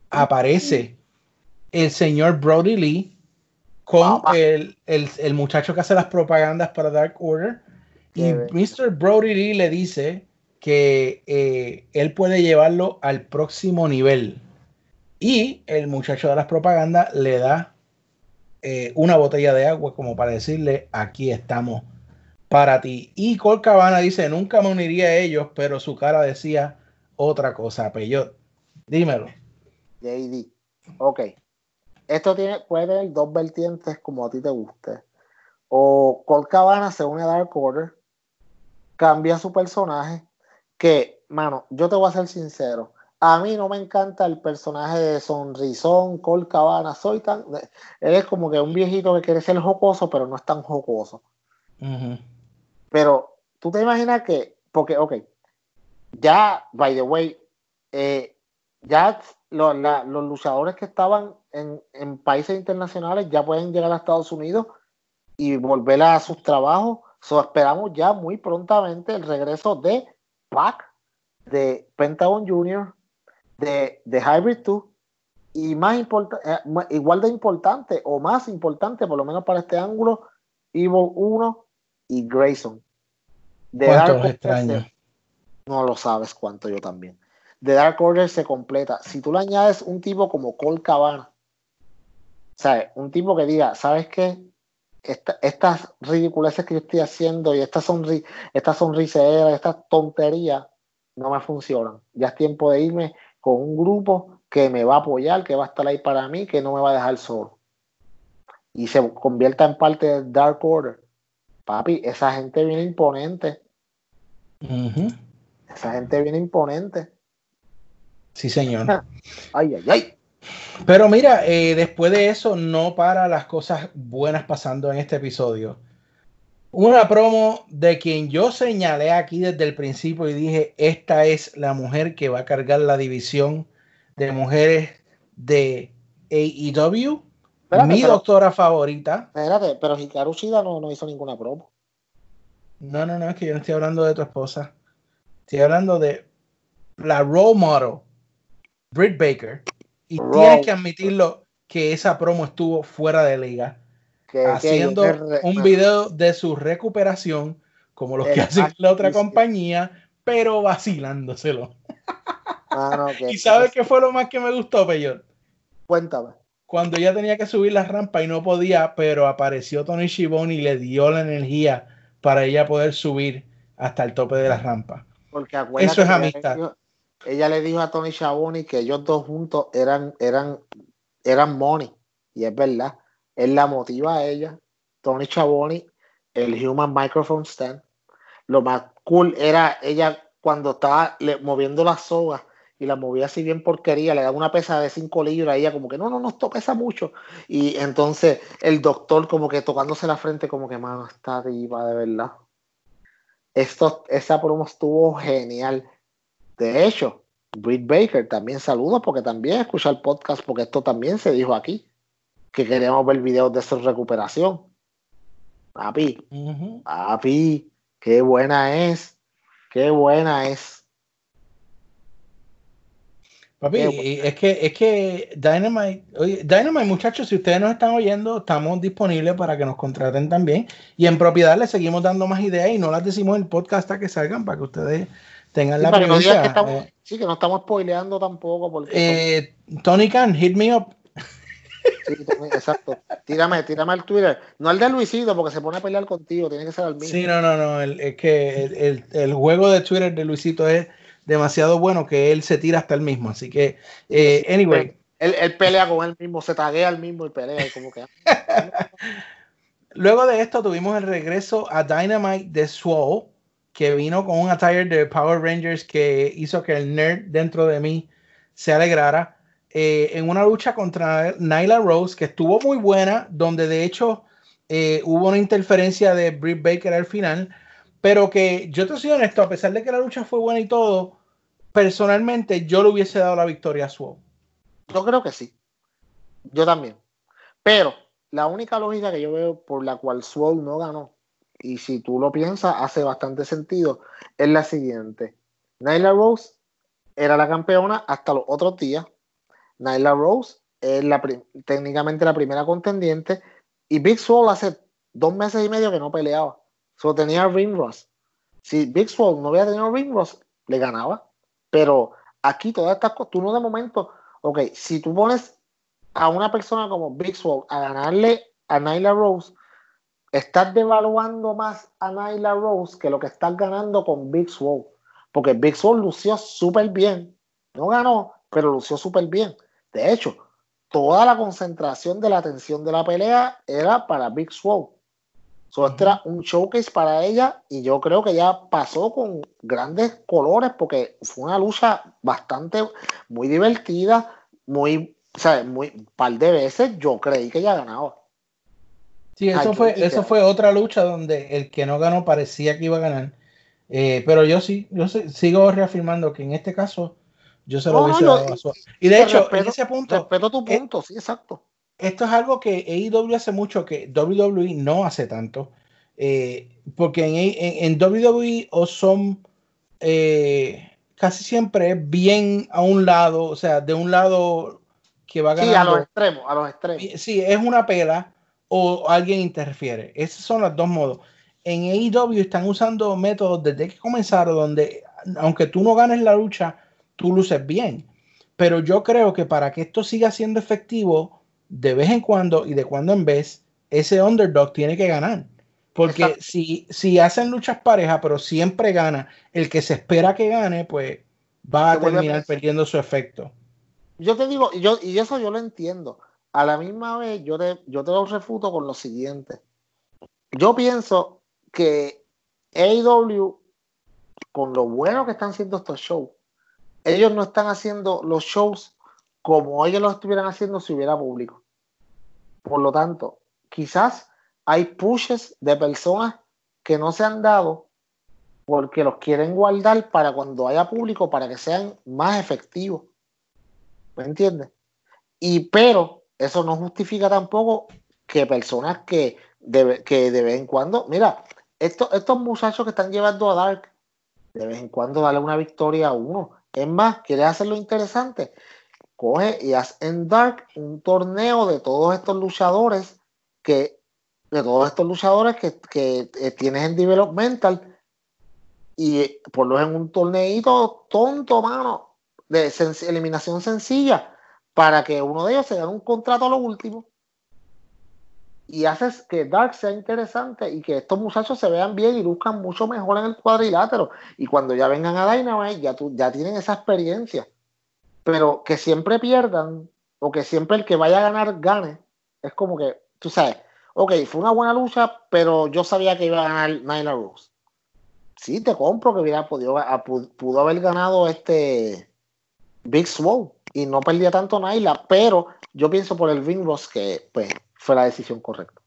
aparece el señor Brody Lee con el, el- el muchacho que hace las propagandas para Dark Order. Y. Mr. Brody Lee le dice que eh, él puede llevarlo al próximo nivel. Y el muchacho de las propagandas le da eh, una botella de agua como para decirle, aquí estamos para ti. Y Cole Cabana dice, nunca me uniría a ellos, pero su cara decía otra cosa. Peyot, dímelo. JD. Ok. Esto tiene, puede tener dos vertientes como a ti te guste. O Colt Cabana se une a Dark Order, cambia su personaje, que, mano, yo te voy a ser sincero. A mí no me encanta el personaje de Sonrisón, Colt Cabana. Soy tan. Él es como que un viejito que quiere ser jocoso, pero no es tan jocoso. Pero tú te imaginas que, porque, ok, ya, by the way, eh, ya lo- los luchadores que estaban en, en países internacionales ya pueden llegar a Estados Unidos y volver a sus trabajos. So, esperamos ya muy prontamente el regreso de Pac, de Pentagon Junior, de, de Hybrid 2 y más importa- eh, igual de importante o más importante, por lo menos para este ángulo, Evil 1 y Grayson. De ¿Cuánto Dark los Order extraño? se- No lo sabes cuánto yo también. De Dark Order se completa. Si tú le añades un tipo como Cole Cabana, ¿sabes? Un tipo que diga, ¿sabes qué? Esta- estas ridiculeces que yo estoy haciendo y estas sonri estas sonriseras, estas tonterías no me funcionan. Ya es tiempo de irme con un grupo que me va a apoyar, que va a estar ahí para mí, que no me va a dejar solo. Y se convierta en parte del Dark Order. Papi, esa gente viene imponente. Esa gente viene imponente. Sí, señor. Ay, ay, ay. Pero mira, eh, después de eso no para las cosas buenas pasando en este episodio. Una promo de quien yo señalé aquí desde el principio y dije, esta es la mujer que va a cargar la división de mujeres de AEW. Espérate, mi pero- doctora favorita. Espérate, pero Hikaru Shida no, no hizo ninguna promo. No, no, no, es que yo no estoy hablando de tu esposa. Estoy hablando de la role model, Britt Baker. Y tienes que admitirlo que esa promo estuvo fuera de liga. Que, haciendo re- un video de su recuperación, como los que hacen la otra compañía, pero vacilándoselo. Que- ¿Y sabes qué fue lo más que me gustó, Peyot? Cuéntame. Cuando ella tenía que subir la rampa y no podía, pero apareció Tony Schiavone y le dio la energía para ella poder subir hasta el tope de la rampa. Porque Eso es ella amistad. Ella le dijo a Tony Schiavone que ellos dos juntos eran, eran, eran money. Y es verdad. Él la motiva a ella. Tony Schiavone, el Human Microphone Stand. Lo más cool era ella cuando estaba moviendo las sogas y la movía así bien porquería, le daba una pesa de 5 libras, y ella como que no, no, no, esto pesa mucho. Y entonces el doctor como que tocándose la frente, como que, mano, está diva de verdad. Esto, esa promo estuvo genial. De hecho, Britt Baker también saludos porque también escucha el podcast porque esto también se dijo aquí que queremos ver videos de su recuperación. Papi, Ujú. papi, qué buena es, qué buena es. Papi, y es que, es que Dynamite, oye, Dynamite, muchachos, si ustedes nos están oyendo, estamos disponibles para que nos contraten también. Y en propiedad les seguimos dando más ideas y no las decimos en el podcast hasta que salgan para que ustedes tengan Sí, la para que no digas que primicia. estamos, sí, que no estamos spoileando tampoco porque Eh, eh, Tony Khan, hit me up. sí, exacto. Tírame, tírame al Twitter. No el de Luisito porque se pone a pelear contigo, tiene que ser el mismo. Sí, no, no, no. el- es que el, el- el juego de Twitter de Luisito es demasiado bueno que él se tira hasta el mismo. Así que, eh, anyway, Él, él pelea con él mismo, se taguea al mismo y pelea y como que luego de esto tuvimos el regreso a Dynamite de Swole, que vino con un attire de Power Rangers que hizo que el nerd dentro de mí se alegrara. eh, en una lucha contra Nyla Rose, que estuvo muy buena, donde de hecho eh, hubo una interferencia de Britt Baker al final, pero que yo te soy honesto, a pesar de que la lucha fue buena y todo, personalmente yo le hubiese dado la victoria a Swole. Yo creo que sí. Yo también. Pero la única lógica que yo veo por la cual Swole no ganó, y si tú lo piensas, hace bastante sentido, es la siguiente. Nyla Rose era la campeona hasta los otros días. Nyla Rose es la técnicamente la primera contendiente. Y Big Swole hace dos meses y medio que no peleaba. Solo tenía Ring Ross. Si Big Swole no hubiera tenido Ring Ross, le ganaba. Pero aquí todas estas cosas, tú no de momento, ok, si tú pones a una persona como Big Swole a ganarle a Nyla Rose, estás devaluando más a Nyla Rose que lo que estás ganando con Big Swole. Porque Big Swole lució súper bien. No ganó, pero lució súper bien. De hecho, toda la concentración de la atención de la pelea era para Big Swole. So, este era un showcase para ella y yo creo que ya pasó con grandes colores porque fue una lucha bastante, muy divertida, muy, o sea, muy, un par de veces yo creí que ella ganaba. Sí, eso fue, eso fue otra lucha donde el que no ganó parecía que iba a ganar. Eh, pero yo sí, yo sigo reafirmando que en este caso yo se lo hubiese dado a Y de hecho, en ese punto. Respeto tu eh, punto, sí, exacto. Esto es algo que AEW hace mucho, que WWE no hace tanto. Eh, porque en, en, WWE o son eh, casi siempre bien a un lado, o sea, de un lado que va ganando. Sí, a los extremos, a los extremos. Sí, es una pela o alguien interfiere. Esos son los dos modos. En AEW están usando métodos desde que comenzaron donde, aunque tú no ganes la lucha, tú luces bien. Pero yo creo que para que esto siga siendo efectivo, de vez en cuando y de cuando en vez, ese underdog tiene que ganar. Porque si, si hacen luchas parejas, pero siempre gana el que se espera que gane, pues va a terminar perdiendo su efecto. Yo te digo, yo, y eso yo lo entiendo. A la misma vez, yo te, yo te lo refuto con lo siguiente. Yo pienso que AEW, con lo bueno que están siendo estos shows, ellos no están haciendo los shows como ellos los estuvieran haciendo si hubiera público. Por lo tanto, quizás hay pushes de personas que no se han dado porque los quieren guardar para cuando haya público para que sean más efectivos. ¿Me entiendes? Y pero eso no justifica tampoco que personas que de, que de vez en cuando, mira, estos, estos muchachos que están llevando a Dark, de vez en cuando darle una victoria a uno. Es más, ¿quieres hacerlo interesante? Coge y haz en Dark un torneo de todos estos luchadores que, de todos estos luchadores que, que eh, tienes en Developmental y ponlos en un torneito tonto, mano, de eliminación sencilla, para que uno de ellos se gane un contrato a lo último y haces que Dark sea interesante y que estos muchachos se vean bien y buscan mucho mejor en el cuadrilátero. Y cuando ya vengan a Dynamite, ya, tú, ya tienen esa experiencia. Pero que siempre pierdan o que siempre el que vaya a ganar gane, es como que, tú sabes, ok, fue una buena lucha, pero yo sabía que iba a ganar Nyla Rose. Sí, te compro que hubiera podido, pudo haber ganado este Big Swole y no perdía tanto Nyla, pero yo pienso por el Ring Ross que, pues, fue la decisión correcta.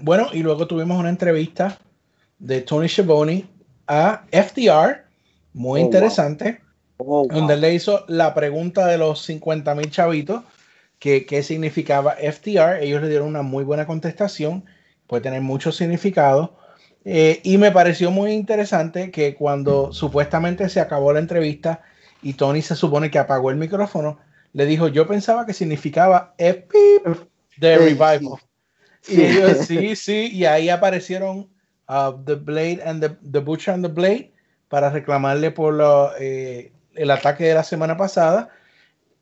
Bueno, y luego tuvimos una entrevista de Tony Schiavone a FDR, muy oh, interesante, oh, donde le hizo la pregunta de los 50 mil chavitos, que qué significaba FDR. Ellos le dieron una muy buena contestación, puede tener mucho significado. Eh, y me pareció muy interesante que cuando supuestamente se acabó la entrevista y Tony se supone que apagó el micrófono, le dijo, yo pensaba que significaba Epip de Revival. Sí. Y sí, sí, y ahí aparecieron uh, The Blade and the, the, Butcher and the Blade para reclamarle por eh, el ataque de la semana pasada.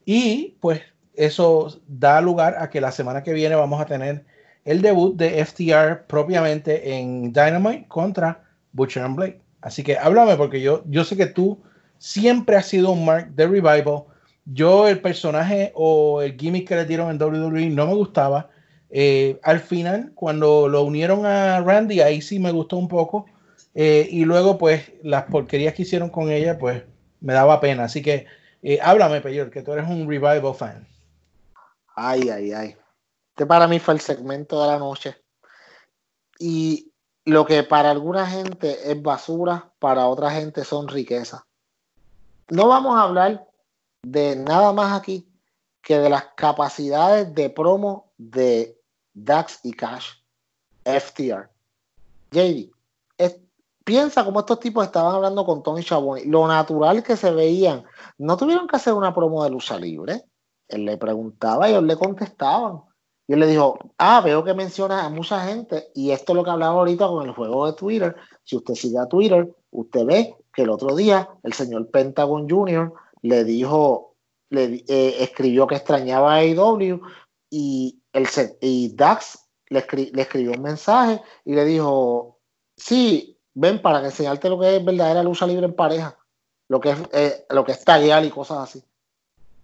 Y pues eso da lugar a que la semana que viene vamos a tener el debut de FTR propiamente en Dynamite contra Butcher and Blade. Así que háblame porque yo, yo sé que tú siempre has sido un Mark de Revival yo el personaje o el gimmick que le dieron en WWE no me gustaba. Eh, al final, cuando lo unieron a Randy, ahí sí me gustó un poco. Eh, y luego, pues, las porquerías que hicieron con ella, pues, me daba pena. Así que, eh, háblame, Peyor, que tú eres un revival fan. Ay, ay, ay. Este para mí fue el segmento de la noche. Y lo que para alguna gente es basura, para otra gente son riqueza. No vamos a hablar de nada más aquí que de las capacidades de promo de Dax y Cash, FTR. JD, piensa cómo estos tipos estaban hablando con Tony Schiavone, lo natural que se veían. No tuvieron que hacer una promo de lucha libre. Él le preguntaba y ellos le contestaban. Y él le dijo, ah, veo que mencionas a mucha gente y esto es lo que hablaba ahorita con el juego de Twitter. Si usted sigue a Twitter, usted ve que el otro día el señor Pentagon Jr. le dijo, le eh, escribió que extrañaba a AEW y, el, y Dax le, le escribió un mensaje y le dijo, sí, ven para enseñarte lo que es verdadera lucha libre en pareja, lo que es, eh, lo que es tallar y cosas así.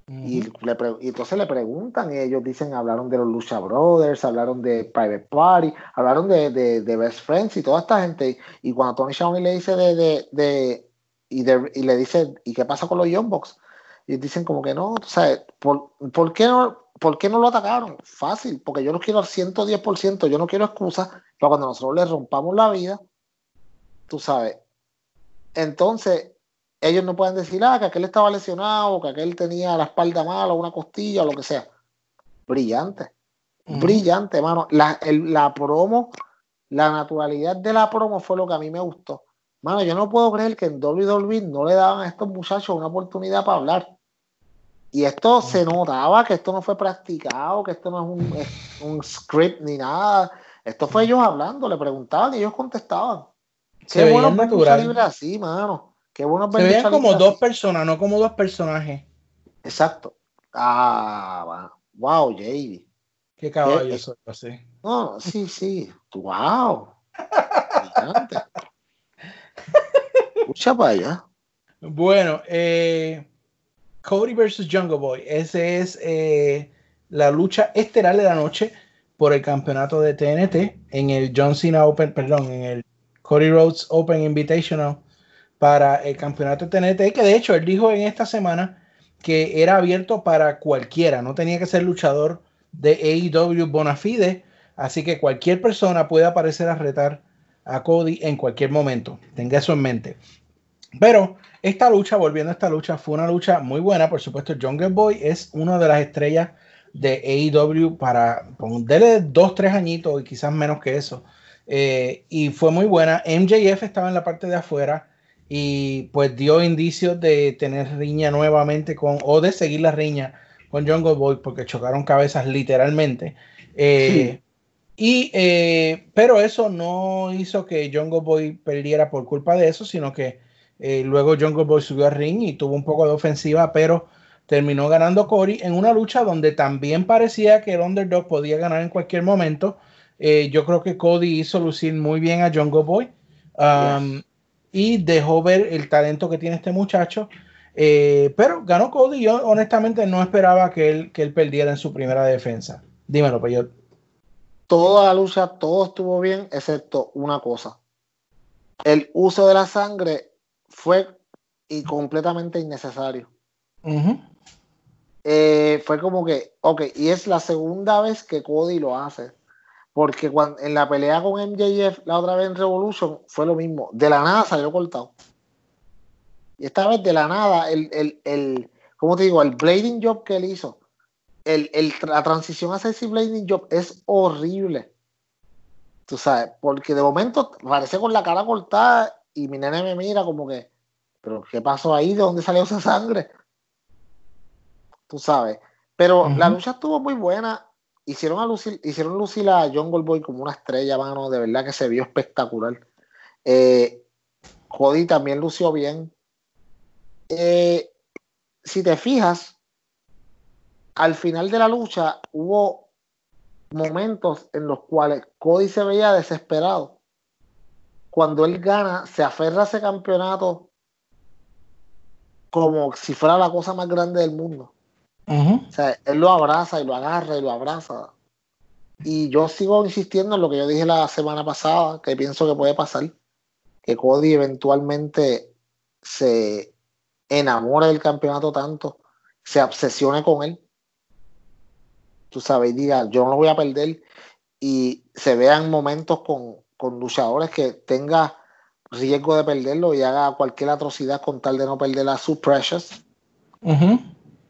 Y, le pre- y entonces le preguntan y ellos dicen, hablaron de los Lucha Brothers, hablaron de Private Party, hablaron de, de, de Best Friends y toda esta gente. Y cuando Tony Schiavone le dice de, de, y, de- y le dice, ¿y qué pasa con los Young Bucks? Y dicen como que no, tú sabes, ¿por, por qué no, ¿por qué no lo atacaron? Fácil, porque yo los quiero al 110%, yo no quiero excusas para cuando nosotros les rompamos la vida, tú sabes. Entonces, ellos no pueden decir, ah, que aquel estaba lesionado, que aquel tenía la espalda mala, una costilla, o lo que sea. Brillante, brillante, mano. La, el- la promo, la naturalidad de la promo fue lo que a mí me gustó. Mano, yo no puedo creer que en WWE no le daban a estos muchachos una oportunidad para hablar. Y esto se notaba que esto no fue practicado, que esto no es un, es un script ni nada. Esto fue ellos hablando, le preguntaban y ellos contestaban. Se Qué veían bueno ver lucha natural. así, mano. Qué bueno Se veían como dos así. personas, no como dos personajes. Exacto. Ah, wow, JD. Qué caballo Eh, soy, así. No, sí, sí. Wow. Escucha para allá. Bueno, eh, Cody versus Jungle Boy. Ese es eh, la lucha estelar de la noche por el campeonato de TNT en el John Cena Open, perdón, en el Cody Rhodes Open Invitational para el campeonato TNT, que de hecho él dijo en esta semana que era abierto para cualquiera, no tenía que ser luchador de AEW Bonafide, así que cualquier persona puede aparecer a retar a Cody en cualquier momento. Tenga eso en mente. Pero esta lucha, volviendo a esta lucha, fue una lucha muy buena. Por supuesto, Jungle Boy es una de las estrellas de AEW para ponerle dos, tres añitos y quizás menos que eso. Eh, y fue muy buena. MJF estaba en la parte de afuera y pues dio indicios de tener riña nuevamente con, o de seguir la riña con Jungle Boy porque chocaron cabezas literalmente. Eh, y, eh, pero eso no hizo que Jungle Boy perdiera por culpa de eso, sino que eh, luego Jungle Boy subió al ring y tuvo un poco de ofensiva, pero terminó ganando Cody en una lucha donde también parecía que el underdog podía ganar en cualquier momento. Eh, yo creo que Cody hizo lucir muy bien a Jungle Boy um, y dejó ver el talento que tiene este muchacho. Eh, pero ganó Cody. Yo honestamente no esperaba que él, que él perdiera en su primera defensa. Dímelo, Peyot. Toda la lucha, todo estuvo bien, excepto una cosa. El uso de la sangre fue y completamente innecesario. Eh, fue como que, ok, y es la segunda vez que Cody lo hace. Porque cuando, en la pelea con MJF, la otra vez en Revolution, fue lo mismo. De la nada salió cortado. Y esta vez de la nada, el, el, el ¿cómo te digo? El blading job que él hizo, el, el- la transición hacia ese blading job es horrible. Tú sabes, porque de momento parece con la cara cortada y mi nene me mira como que, pero ¿qué pasó ahí? ¿De dónde salió esa sangre? Tú sabes. Pero la lucha estuvo muy buena. Hicieron, a lucir, hicieron lucir a Jungle Boy como una estrella, mano. De verdad que se vio espectacular. Eh, Cody también lució bien. Eh, si te fijas, al final de la lucha hubo momentos en los cuales Cody se veía desesperado. Cuando él gana, se aferra a ese campeonato como si fuera la cosa más grande del mundo. O sea, él lo abraza y lo agarra y lo abraza. Y yo sigo insistiendo en lo que yo dije la semana pasada, que pienso que puede pasar, que Cody eventualmente se enamore del campeonato tanto, se obsesione con él, tú sabes, diga, yo no lo voy a perder, y se vean momentos con, con luchadores que tenga riesgo de perderlo y haga cualquier atrocidad con tal de no perder a sus precious. Ujú.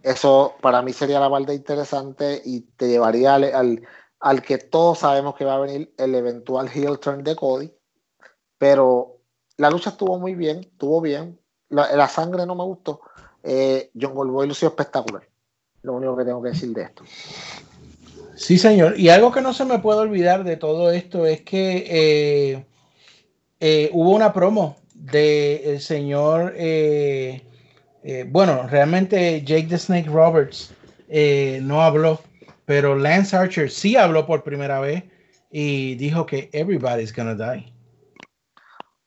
Eso para mí sería la parte interesante y te llevaría al, al, que todos sabemos que va a venir el eventual heel turn de Cody. Pero la lucha estuvo muy bien, estuvo bien. La, sangre no me gustó. Eh, John Goldboy lució espectacular. Lo único que tengo que decir de esto. Sí, señor. Y algo que no se me puede olvidar de todo esto es que eh, eh, hubo una promo del señor, eh, eh, bueno, realmente Jake the Snake Roberts eh, no habló, pero Lance Archer sí habló por primera vez y dijo que everybody's gonna die.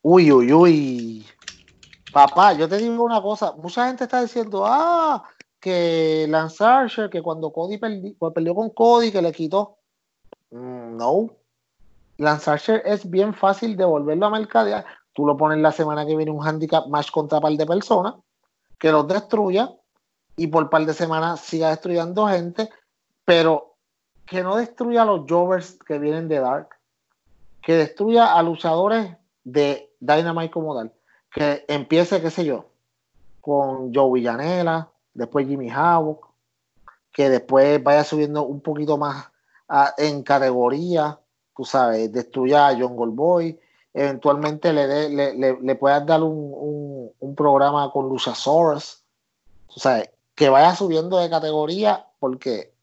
Uy, uy, uy. Papá, yo te digo una cosa. Mucha gente está diciendo, ah, que Lance Archer, que cuando Cody perdi- perdió con Cody, que le quitó. Mm, no. Lance Archer es bien fácil de volverlo a mercadear. Tú lo pones la semana que viene un handicap match contra par de personas, que los destruya y por par de semanas siga destruyendo gente, pero que no destruya a los Jovers que vienen de Dark, que destruya a luchadores de Dynamite como tal, que empiece, qué sé yo, con Joe Villanela, después Jimmy Havoc, que después vaya subiendo un poquito más en categoría, tú sabes, destruya a John Goldboy, eventualmente le, dé- le, le, le puedas dar un, un, programa con Luchasaurus, tú sabes, que vaya subiendo de categoría porque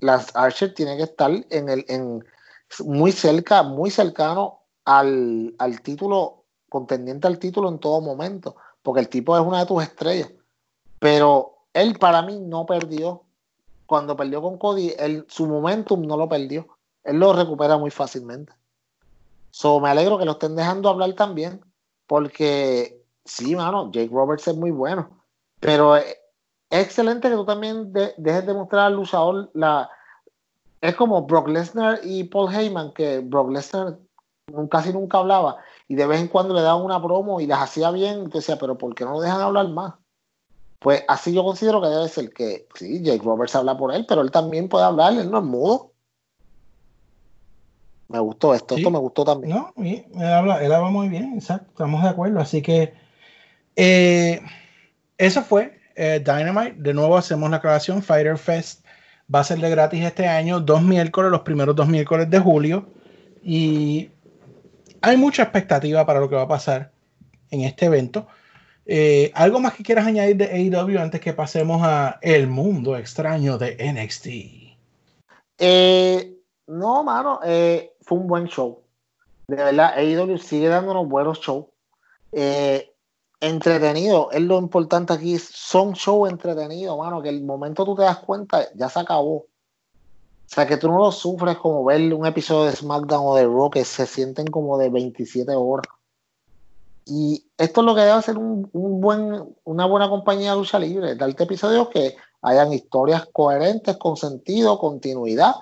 las Archer tiene que estar en el en muy cerca, muy cercano al, al título, contendiente al título en todo momento, porque el tipo es una de tus estrellas. Pero él para mí no perdió. Cuando perdió con Cody, él, su momentum no lo perdió. Él lo recupera muy fácilmente. So, me alegro que lo estén dejando hablar también, porque sí, mano, Jake Roberts es muy bueno, pero eh, es excelente que tú también de- dejes de mostrar al luchador la... Es como Brock Lesnar y Paul Heyman, que Brock Lesnar casi nunca hablaba y de vez en cuando le daban una promo y las hacía bien, y tú decías, pero ¿por qué no lo dejan hablar más? Pues así yo considero que debe ser que sí, Jake Roberts habla por él, pero él también puede hablar, él no es mudo. Me gustó esto, Sí. esto me gustó también. No, y él habla, él habla muy bien, exacto, estamos de acuerdo. Así que eh, eso fue eh, Dynamite. De nuevo hacemos la aclaración. Fighter Fest va a ser de gratis este año, dos miércoles, los primeros dos miércoles de julio. Y hay mucha expectativa para lo que va a pasar en este evento. Eh, ¿Algo más que quieras añadir de AEW antes que pasemos a el mundo extraño de NXT? Eh, no, mano, eh, fue un buen show. De verdad, AEW sigue dándonos buenos shows. Eh, entretenido, es lo importante aquí. Son shows entretenidos, mano, que el momento tú te das cuenta, ya se acabó. O sea, que tú no lo sufres como ver un episodio de SmackDown o de Raw que se sienten como de 27 horas. Y esto es lo que debe un, un buen, una buena compañía de lucha libre, darte episodios que hayan historias coherentes, con sentido, continuidad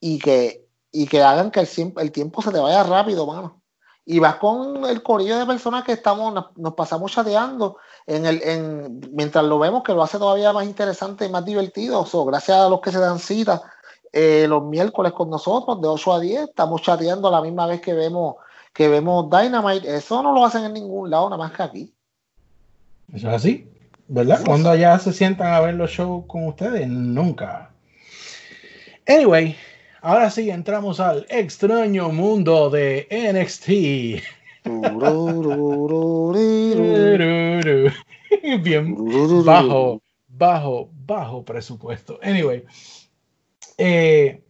y que, y que hagan que el, el tiempo se te vaya rápido, mano. Y vas con el corillo de personas que estamos, nos, pasamos chateando en el, en, mientras lo vemos, que lo hace todavía más interesante y más divertido. Gracias a los que se dan cita eh, los miércoles con nosotros, de 8 a 10, estamos chateando a la misma vez que vemos, que vemos Dynamite. Eso no lo hacen en ningún lado, nada más que aquí. Eso es así, ¿verdad? Cuando allá se sientan a ver los shows con ustedes, nunca. Anyway, ahora sí entramos al extraño mundo de NXT. Bien bajo, bajo, bajo presupuesto. Anyway, eh,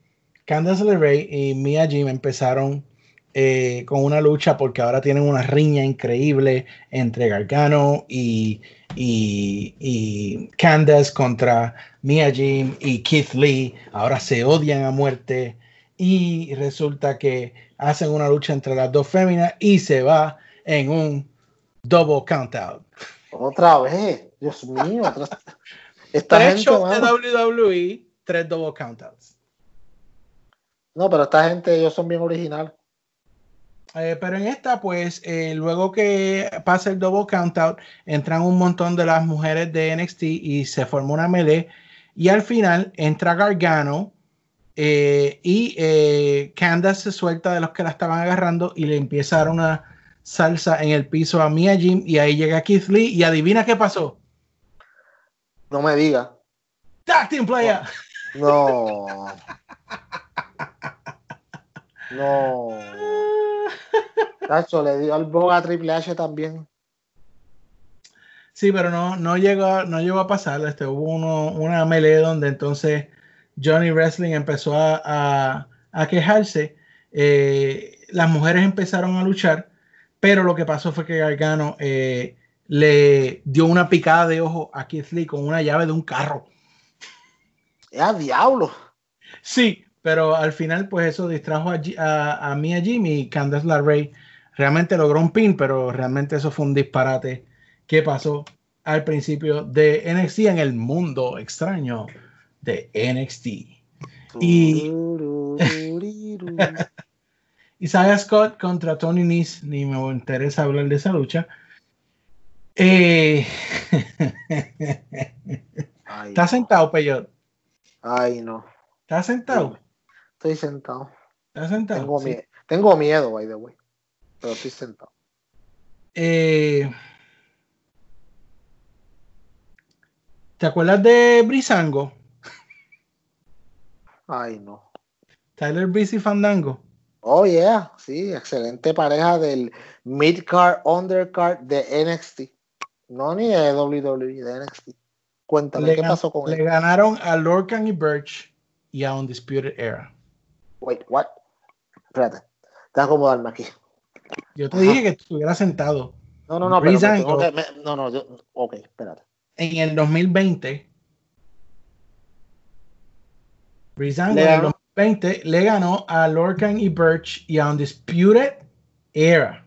Candice LeRae y Mia Jim empezaron eh, con una lucha porque ahora tienen una riña increíble entre Gargano y, y, y Candace contra Mia Jim y Keith Lee. Ahora se odian a muerte y resulta que hacen una lucha entre las dos féminas y se va en un double countout. Otra vez, Dios mío. otra- Esta Tres gente, shows de mano. WWE, tres double countouts. No, pero esta gente, ellos son bien originales. Eh, pero en esta, pues, eh, luego que pasa el double countout, entran un montón de las mujeres de NXT y se forma una melee. Y al final entra Gargano eh, y Candace se suelta de los que la estaban agarrando y le empieza a dar una salsa en el piso a Mia Jim y ahí llega Keith Lee y adivina qué pasó. No me diga. Tag Team Player. No. No. Tacho, le dio al boga a Triple H también. Sí, pero no, no, llegó, no llegó a pasar. Este, hubo uno, una melee donde entonces Johnny Wrestling empezó a, a- a quejarse. Eh, las mujeres empezaron a luchar, pero lo que pasó fue que Gargano eh, le dio una picada de ojo a Keith Lee con una llave de un carro. ¡Ya, diablo! Sí, pero al final, pues eso distrajo a, a, a Mia Jim y Candice LeRae realmente logró un pin, pero realmente eso fue un disparate que pasó al principio de NXT en el mundo extraño de NXT. Y-. Isaiah Scott contra Tony Nese, ni me interesa hablar de esa lucha. Eh, Ay, ¿Está sentado, Peyot? ay, no. ¿Está sentado? Estoy sentado. ¿Está sentado? Tengo, Sí. miedo. Tengo miedo, by the way. Pero estoy sentado. Eh, ¿Te acuerdas de Brisango? Ay, no. Tyler Breeze y Fandango. Oh, yeah. Sí, excelente pareja del mid-card, undercard de NXT. No ni de WWE, de NXT. Cuéntame, ¿qué pasó con le él? ganaron a Lorcan y Birch y a Undisputed Era. Wait, what? Espérate. Te acomodarme aquí. Yo te Ajá. dije que estuviera sentado. No, no, no, pero me me- no, no, yo, ok, espérate. En el 2020, Breezango en el ganó. 2020 le ganó a Lorcan y Birch y a Undisputed Era.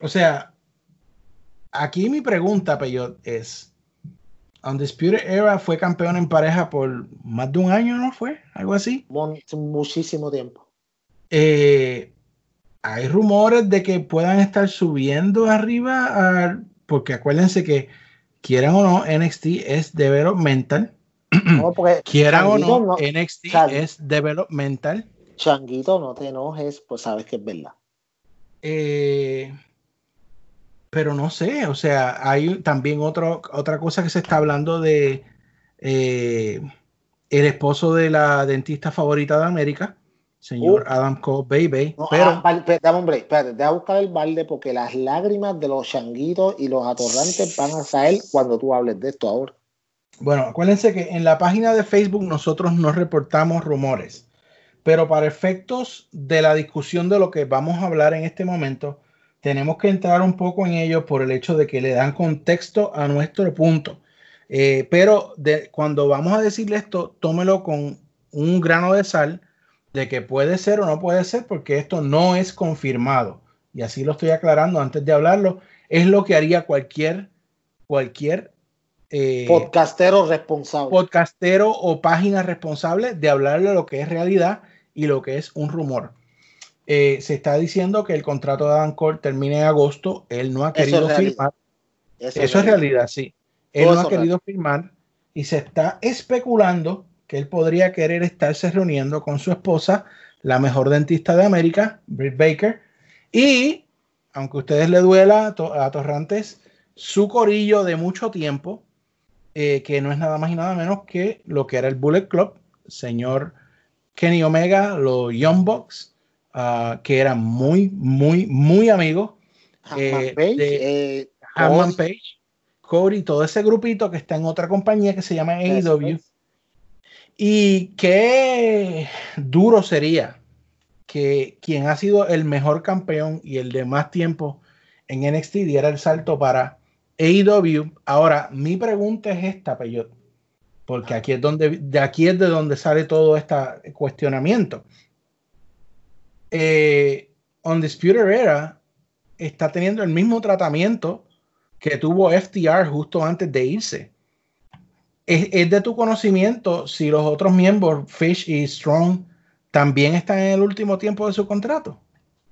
O sea, aquí mi pregunta, Peyot, es: Undisputed Era fue campeón en pareja por más de un año, ¿no fue? Algo así. Mon- muchísimo tiempo. Eh, hay rumores de que puedan estar subiendo arriba, a- porque acuérdense que quieran o no, NXT es developmental. No, Quieran o Changuito, no, NXT es developmental. Changuito, no te enojes, pues sabes que es verdad. Eh, pero no sé, o sea, hay también otro, otra cosa que se está hablando de eh, el esposo de la dentista favorita de América, señor Uh. Adam Cole Baby. No, pero ah, dame un break, espérate, te voy a buscar el balde porque las lágrimas de los changuitos y los atorrantes van a caer cuando tú hables de esto ahora. Bueno, acuérdense que en la página de Facebook nosotros no reportamos rumores, pero para efectos de la discusión de lo que vamos a hablar en este momento, tenemos que entrar un poco en ello por el hecho de que le dan contexto a nuestro punto. Eh, pero de, cuando vamos a decirle esto, tómelo con un grano de sal de que puede ser o no puede ser, porque esto no es confirmado. Y así lo estoy aclarando antes de hablarlo. Es lo que haría cualquier, cualquier eh, Podcastero responsable. podcastero o página responsable de hablar de lo que es realidad y lo que es un rumor. Eh, se está diciendo que el contrato de Adam Cole termina en agosto. Él no ha querido firmar. Eso Eso es realidad, sí. Él Todo no ha querido firmar y se está especulando que él podría querer estarse reuniendo con su esposa, la mejor dentista de América, Britt Baker, y, aunque a ustedes le duela a Torrantes, su corillo de mucho tiempo, eh, que no es nada más y nada menos que lo que era el Bullet Club, señor Kenny Omega, los Young Bucks, ah, que eran muy, muy, muy amigos. Eh, Page, de- eh, Page, Cody, todo ese grupito que está en otra compañía que se llama AEW. Y qué duro sería que quien ha sido el mejor campeón y el de más tiempo en NXT diera el salto para AEW. Ahora, mi pregunta es esta, Peyot, porque aquí es donde, de aquí es de donde sale todo este cuestionamiento. Eh, Undisputed Era está teniendo el mismo tratamiento que tuvo FTR justo antes de irse. Es, es de tu conocimiento si los otros miembros, Fish y Strong, también están en el último tiempo de su contrato.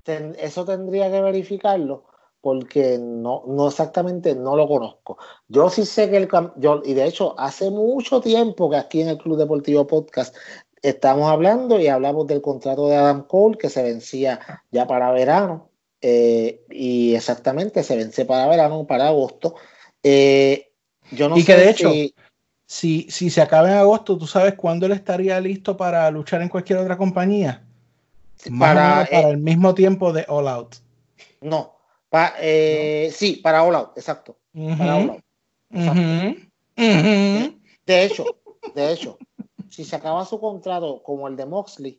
eso tendría que verificarlo, porque no, no exactamente no lo conozco. Yo sí sé que el yo, y de hecho hace mucho tiempo que aquí en el Club Deportivo Podcast estamos hablando y hablamos del contrato de Adam Cole que se vencía ya para verano eh, y exactamente se vence para verano, para agosto. Eh, yo no Y que sé de hecho, si- Si, si se acaba en agosto, ¿tú sabes cuándo él estaría listo para luchar en cualquier otra compañía? Más para, eh, el mismo tiempo de All Out. no, pa- sí, para All Out, exacto. Para All. De hecho, de hecho, si se acaba su contrato como el de Moxley,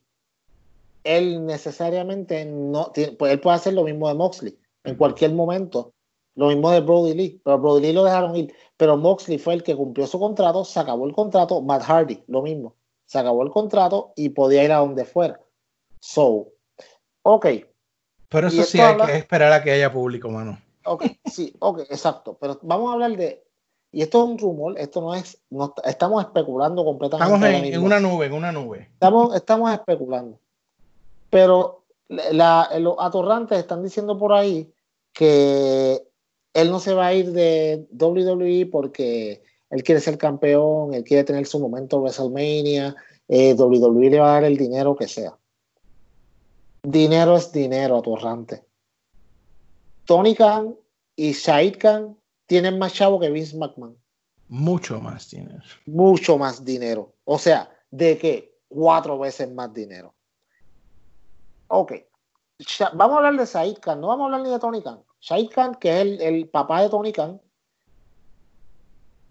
él necesariamente no tiene, pues él puede hacer lo mismo de Moxley en cualquier momento. Lo mismo de Brody Lee, pero Brody Lee lo dejaron ir. Pero Moxley fue el que cumplió su contrato, se acabó el contrato. Matt Hardy, lo mismo. Se acabó el contrato y podía ir a donde fuera. So, ok, Pero eso sí hay que esperar a que haya público, mano. Ok, sí, ok, exacto. Pero vamos a hablar de. Y esto es un rumor, esto no es. No, estamos especulando completamente. Estamos en, una nube, en una nube. Estamos, estamos especulando. Pero la, los atorrantes están diciendo por ahí que él no se va a ir de WWE porque él quiere ser campeón, él quiere tener su momento en WrestleMania, eh, WWE le va a dar el dinero que sea. Dinero es dinero, atorrante. Tony Khan y Shahid Khan tienen más chavo que Vince McMahon Mucho más dinero. mucho más dinero. O sea, de que cuatro veces más dinero. Ok. Vamos a hablar de Said Khan, no vamos a hablar ni de Tony Khan. Said Khan, que es el, el papá de Tony Khan,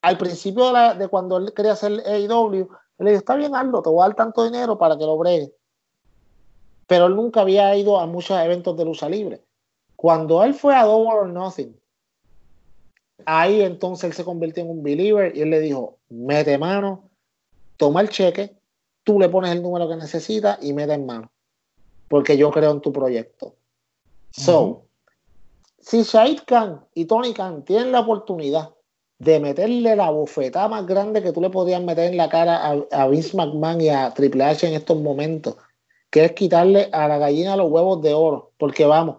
al principio de, la- de cuando él quería hacer AEW, le dijo, está bien, Aldo, te voy a dar tanto dinero para que lo bregue. Pero él nunca había ido a muchos eventos de lucha libre. Cuando él fue a Double or Nothing, ahí entonces él se convirtió en un believer y él le dijo, mete mano, toma el cheque, tú le pones el número que necesitas y mete en mano. Porque yo creo en tu proyecto. So, si Shahid Khan y Tony Khan tienen la oportunidad de meterle la bofetada más grande que tú le podrías meter en la cara a, a Vince McMahon y a Triple H en estos momentos, que es quitarle a la gallina los huevos de oro, porque vamos,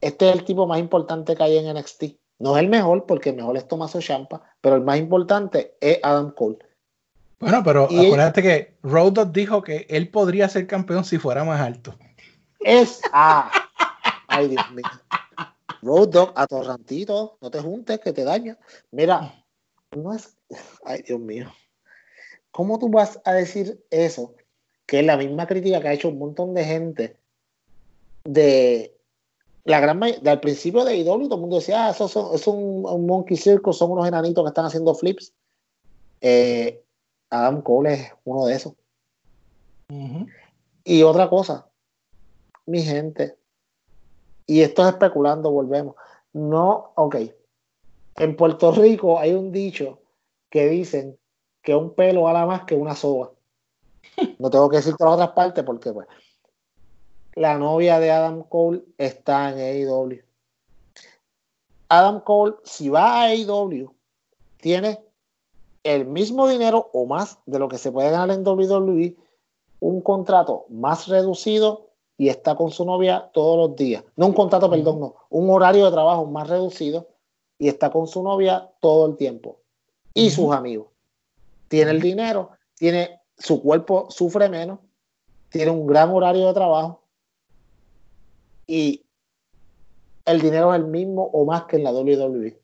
este es el tipo más importante que hay en NXT. No es el mejor, porque el mejor es Tommaso Ciampa, pero el más importante es Adam Cole. Bueno, pero Y- acuérdate que Road Dogg dijo que él podría ser campeón si fuera más alto. Es ah, ay Dios mío. Road Dogg, atorrantito, no te juntes que te daña. Mira, no es, ay Dios mío. ¿Cómo tú vas a decir eso? Que es la misma crítica que ha hecho un montón de gente de la gran del principio de IW, todo el mundo decía, ah, eso, son- es un, un monkey circle, son unos enanitos que están haciendo flips. Eh, Adam Cole es uno de esos. Y otra cosa, mi gente, y esto es especulando, volvemos. No, ok. En Puerto Rico hay un dicho que dicen que un pelo vale más que una soga. No tengo que decir todas las otras partes porque, pues, la novia de Adam Cole está en AEW. Adam Cole, si va a AEW, tiene el mismo dinero o más de lo que se puede ganar en WWE, un contrato más reducido y está con su novia todos los días. No un contrato, perdón, no, un horario de trabajo más reducido y está con su novia todo el tiempo y sus amigos. Tiene el dinero, tiene su cuerpo sufre menos, tiene un gran horario de trabajo y el dinero es el mismo o más que en la WWE.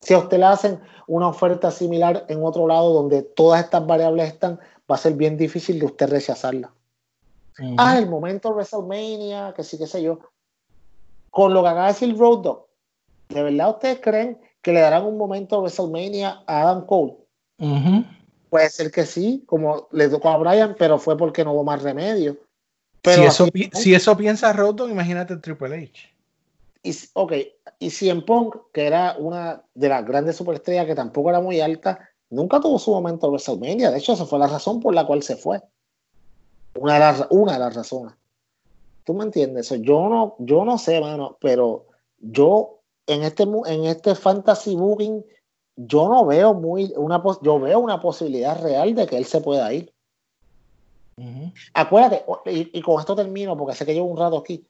Si a usted le hacen una oferta similar en otro lado donde todas estas variables están, va a ser bien difícil de usted rechazarla. Ah, el momento WrestleMania, que sí, qué sé yo. Con lo que acaba de decir Road Dogg, ¿de verdad ustedes creen que le darán un momento WrestleMania a Adam Cole? Puede ser que sí, como le tocó a Brian, pero fue porque no hubo más remedio. Pero si, eso, si piensa Road Dogg, imagínate Triple H. y, ok, y CM Punk, que era una de las grandes superestrellas que tampoco era muy alta, nunca tuvo su momento en WrestleMania. De hecho, esa fue la razón por la cual se fue. Una de las, una de las razones. ¿Tú me entiendes? Yo no, yo no sé, mano, pero yo en este, en este fantasy booking, yo no veo muy una yo veo una posibilidad real de que él se pueda ir. Ujú. Acuérdate, y, y con esto termino porque sé que llevo un rato aquí.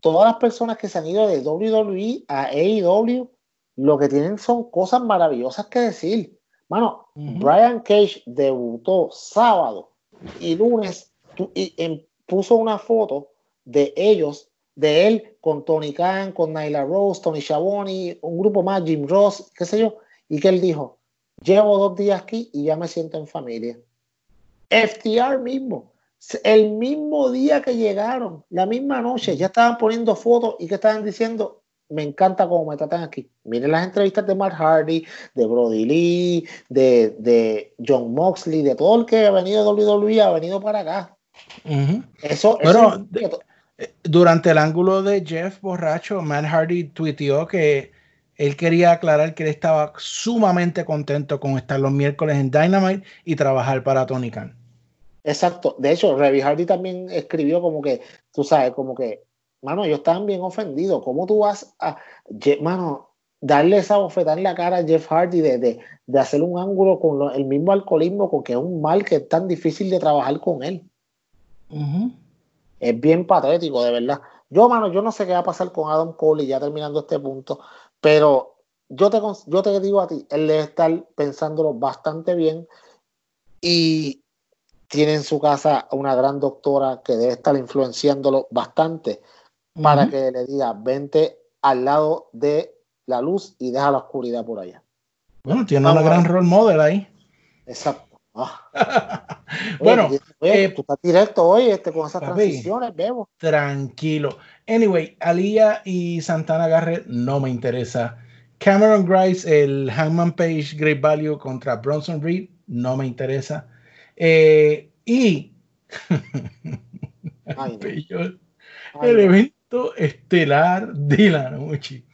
todas las personas que se han ido de WWE a AEW, lo que tienen son cosas maravillosas que decir. Mano, Ujú. Brian Cage debutó sábado y lunes tu- y, em, puso una foto de ellos, de él con Tony Khan, con Nyla Rose, Tony Schiavone, un grupo más, Jim Ross, qué sé yo, y que él dijo, llevo dos días aquí y ya me siento en familia. FTR mismo, el mismo día que llegaron, la misma noche, ya estaban poniendo fotos y que estaban diciendo, me encanta cómo me tratan aquí. Miren las entrevistas de Matt Hardy, de Brody Lee, de, de John Moxley, de todo el que ha venido de WWE, ha venido para acá. Eso, Bueno, eso- de- Eh, Durante el ángulo de Jeff Borracho, Matt Hardy tuiteó que él quería aclarar que él estaba sumamente contento con estar los miércoles en Dynamite y trabajar para Tony Khan. Exacto. De hecho, Reby Hardy también escribió como que, tú sabes, como que, mano, ellos estaban bien ofendidos. ¿Cómo tú vas a, mano, darle esa bofetada en la cara a Jeff Hardy de, de, de hacer un ángulo con lo- el mismo alcoholismo, con que es un mal que es tan difícil de trabajar con él? Ujú. Es bien patético, de verdad. Yo, mano, yo no sé qué va a pasar con Adam Cole y ya terminando este punto, pero yo te, yo te digo a ti, él debe estar pensándolo bastante bien y tiene en su casa una gran doctora que debe estar influenciándolo bastante para que le diga, vente al lado de la luz y deja la oscuridad por allá. Bueno, tiene Vamos una gran role model ahí. Exacto. Ah. Oye, bueno, oye, eh, tú estás directo hoy este, con esas papi. transiciones, Bebo. tranquilo. Anyway, Aliyah y Santana Garrett no me interesa. Cameron Grice, el Hangman Page Great Value contra Bronson Reed, no me interesa. Eh, y Ay, no. Peor, Ay, el evento estelar de la noche.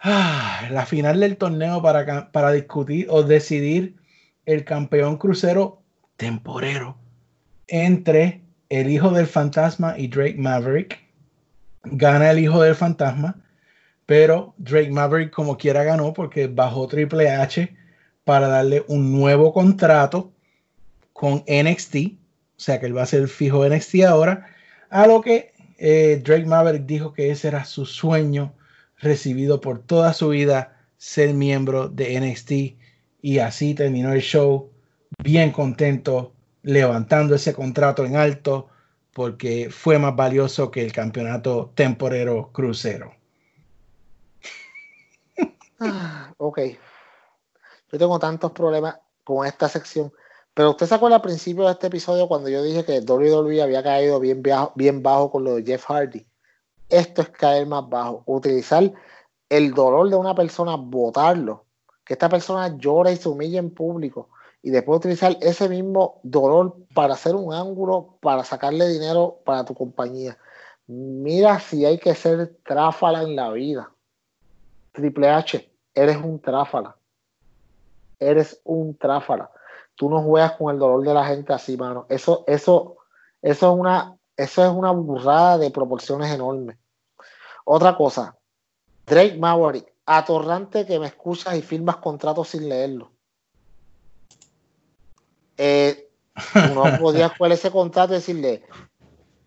Ah, la final del torneo para, para discutir o decidir el campeón crucero temporero entre el hijo del fantasma y Drake Maverick. Gana el hijo del fantasma, pero Drake Maverick como quiera ganó porque bajó Triple H para darle un nuevo contrato con NXT, o sea que él va a ser fijo NXT ahora, a lo que eh, Drake Maverick dijo que ese era su sueño recibido por toda su vida ser miembro de NXT y así terminó el show bien contento levantando ese contrato en alto porque fue más valioso que el campeonato temporero crucero. Ah, ok. Yo tengo tantos problemas con esta sección. Pero usted se acuerda al principio de este episodio cuando yo dije que WWE había caído bien, bajo, bien bajo con lo de Jeff Hardy. Esto es caer más bajo. Utilizar el dolor de una persona, votarlo. Que esta persona llora y se humilla en público. Y después utilizar ese mismo dolor para hacer un ángulo, para sacarle dinero para tu compañía. Mira si hay que ser tráfala en la vida. Triple H, eres un tráfala. Eres un tráfala. Tú no juegas con el dolor de la gente así, mano. Eso, eso, eso es una, eso es una burrada de proporciones enormes. Otra cosa, Drake Maverick, atorrante que me escuchas y firmas contratos sin leerlo. Eh, tú no podías coger ese contrato y decirle,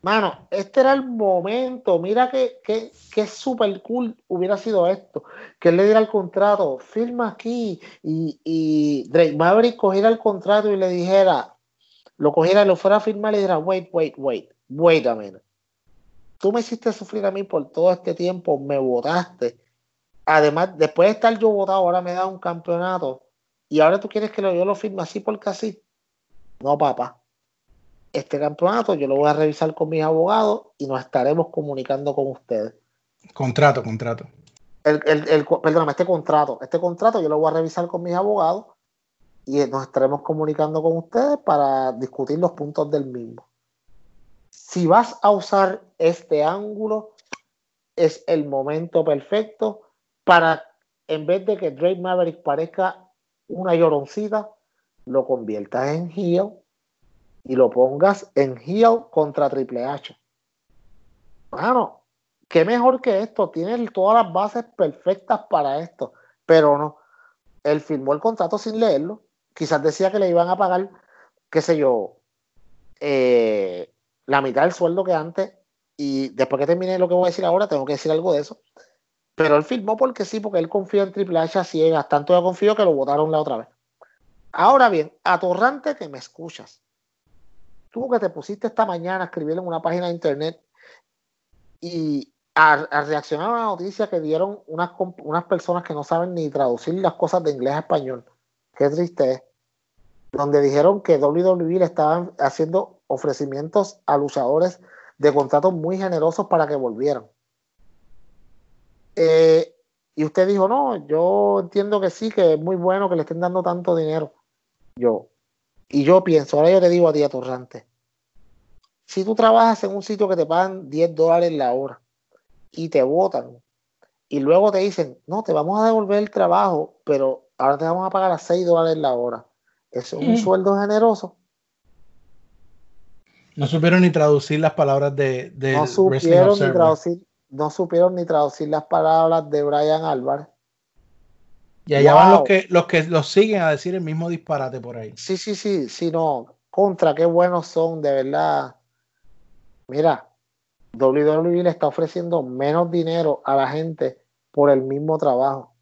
mano, este era el momento, mira que, que, que súper cool hubiera sido esto, que él le diera el contrato, firma aquí, y, y Drake Maverick cogiera el contrato y le dijera, lo cogiera, lo fuera a firmar y le dijera, wait, wait, wait, wait a minute. Tú me hiciste sufrir a mí por todo este tiempo, me votaste. Además, después de estar yo votado, ahora me da un campeonato y ahora tú quieres que yo lo firme así porque así. No, papá. Este campeonato yo lo voy a revisar con mis abogados y nos estaremos comunicando con ustedes. Contrato, contrato. El, el, el- perdóname, este contrato. Este contrato yo lo voy a revisar con mis abogados y nos estaremos comunicando con ustedes para discutir los puntos del mismo. Si vas a usar este ángulo, es el momento perfecto para, en vez de que Drake Maverick parezca una lloroncita, lo conviertas en heel y lo pongas en heel contra Triple H. Bueno, qué mejor que esto. Tiene todas las bases perfectas para esto, pero no. Él firmó el contrato sin leerlo. Quizás decía que le iban a pagar, qué sé yo, eh, la mitad del sueldo que antes y después que termine lo que voy a decir ahora, tengo que decir algo de eso. Pero él firmó porque sí, porque él confía en Triple H a ciegas. Tanto yo confío que lo votaron la otra vez. Ahora bien, atorrante que me escuchas. Tú que te pusiste esta mañana a escribir en una página de internet y a, reaccionar a una noticia que dieron unas, unas personas que no saben ni traducir las cosas de inglés a español. Qué triste es. Donde dijeron que WWE le estaban haciendo ofrecimientos a luchadores de contratos muy generosos para que volvieran. Eh, y usted dijo, no, yo entiendo que sí, que es muy bueno que le estén dando tanto dinero. Yo, y yo pienso, ahora yo te digo a ti, Atorrante, si tú trabajas en un sitio que te pagan 10 dólares la hora y te votan, y luego te dicen, no, te vamos a devolver el trabajo, pero ahora te vamos a pagar a 6 dólares la hora. Eso es un Mm. sueldo generoso. No supieron ni traducir las palabras de, de no supieron ni traducir, no supieron ni traducir las palabras de Brian Álvarez. Y allá van los que, los que los siguen a decir el mismo disparate por ahí. Sí, sí, sí, sí, no. Contra, qué buenos son, de verdad. Mira, WWE le está ofreciendo menos dinero a la gente por el mismo trabajo.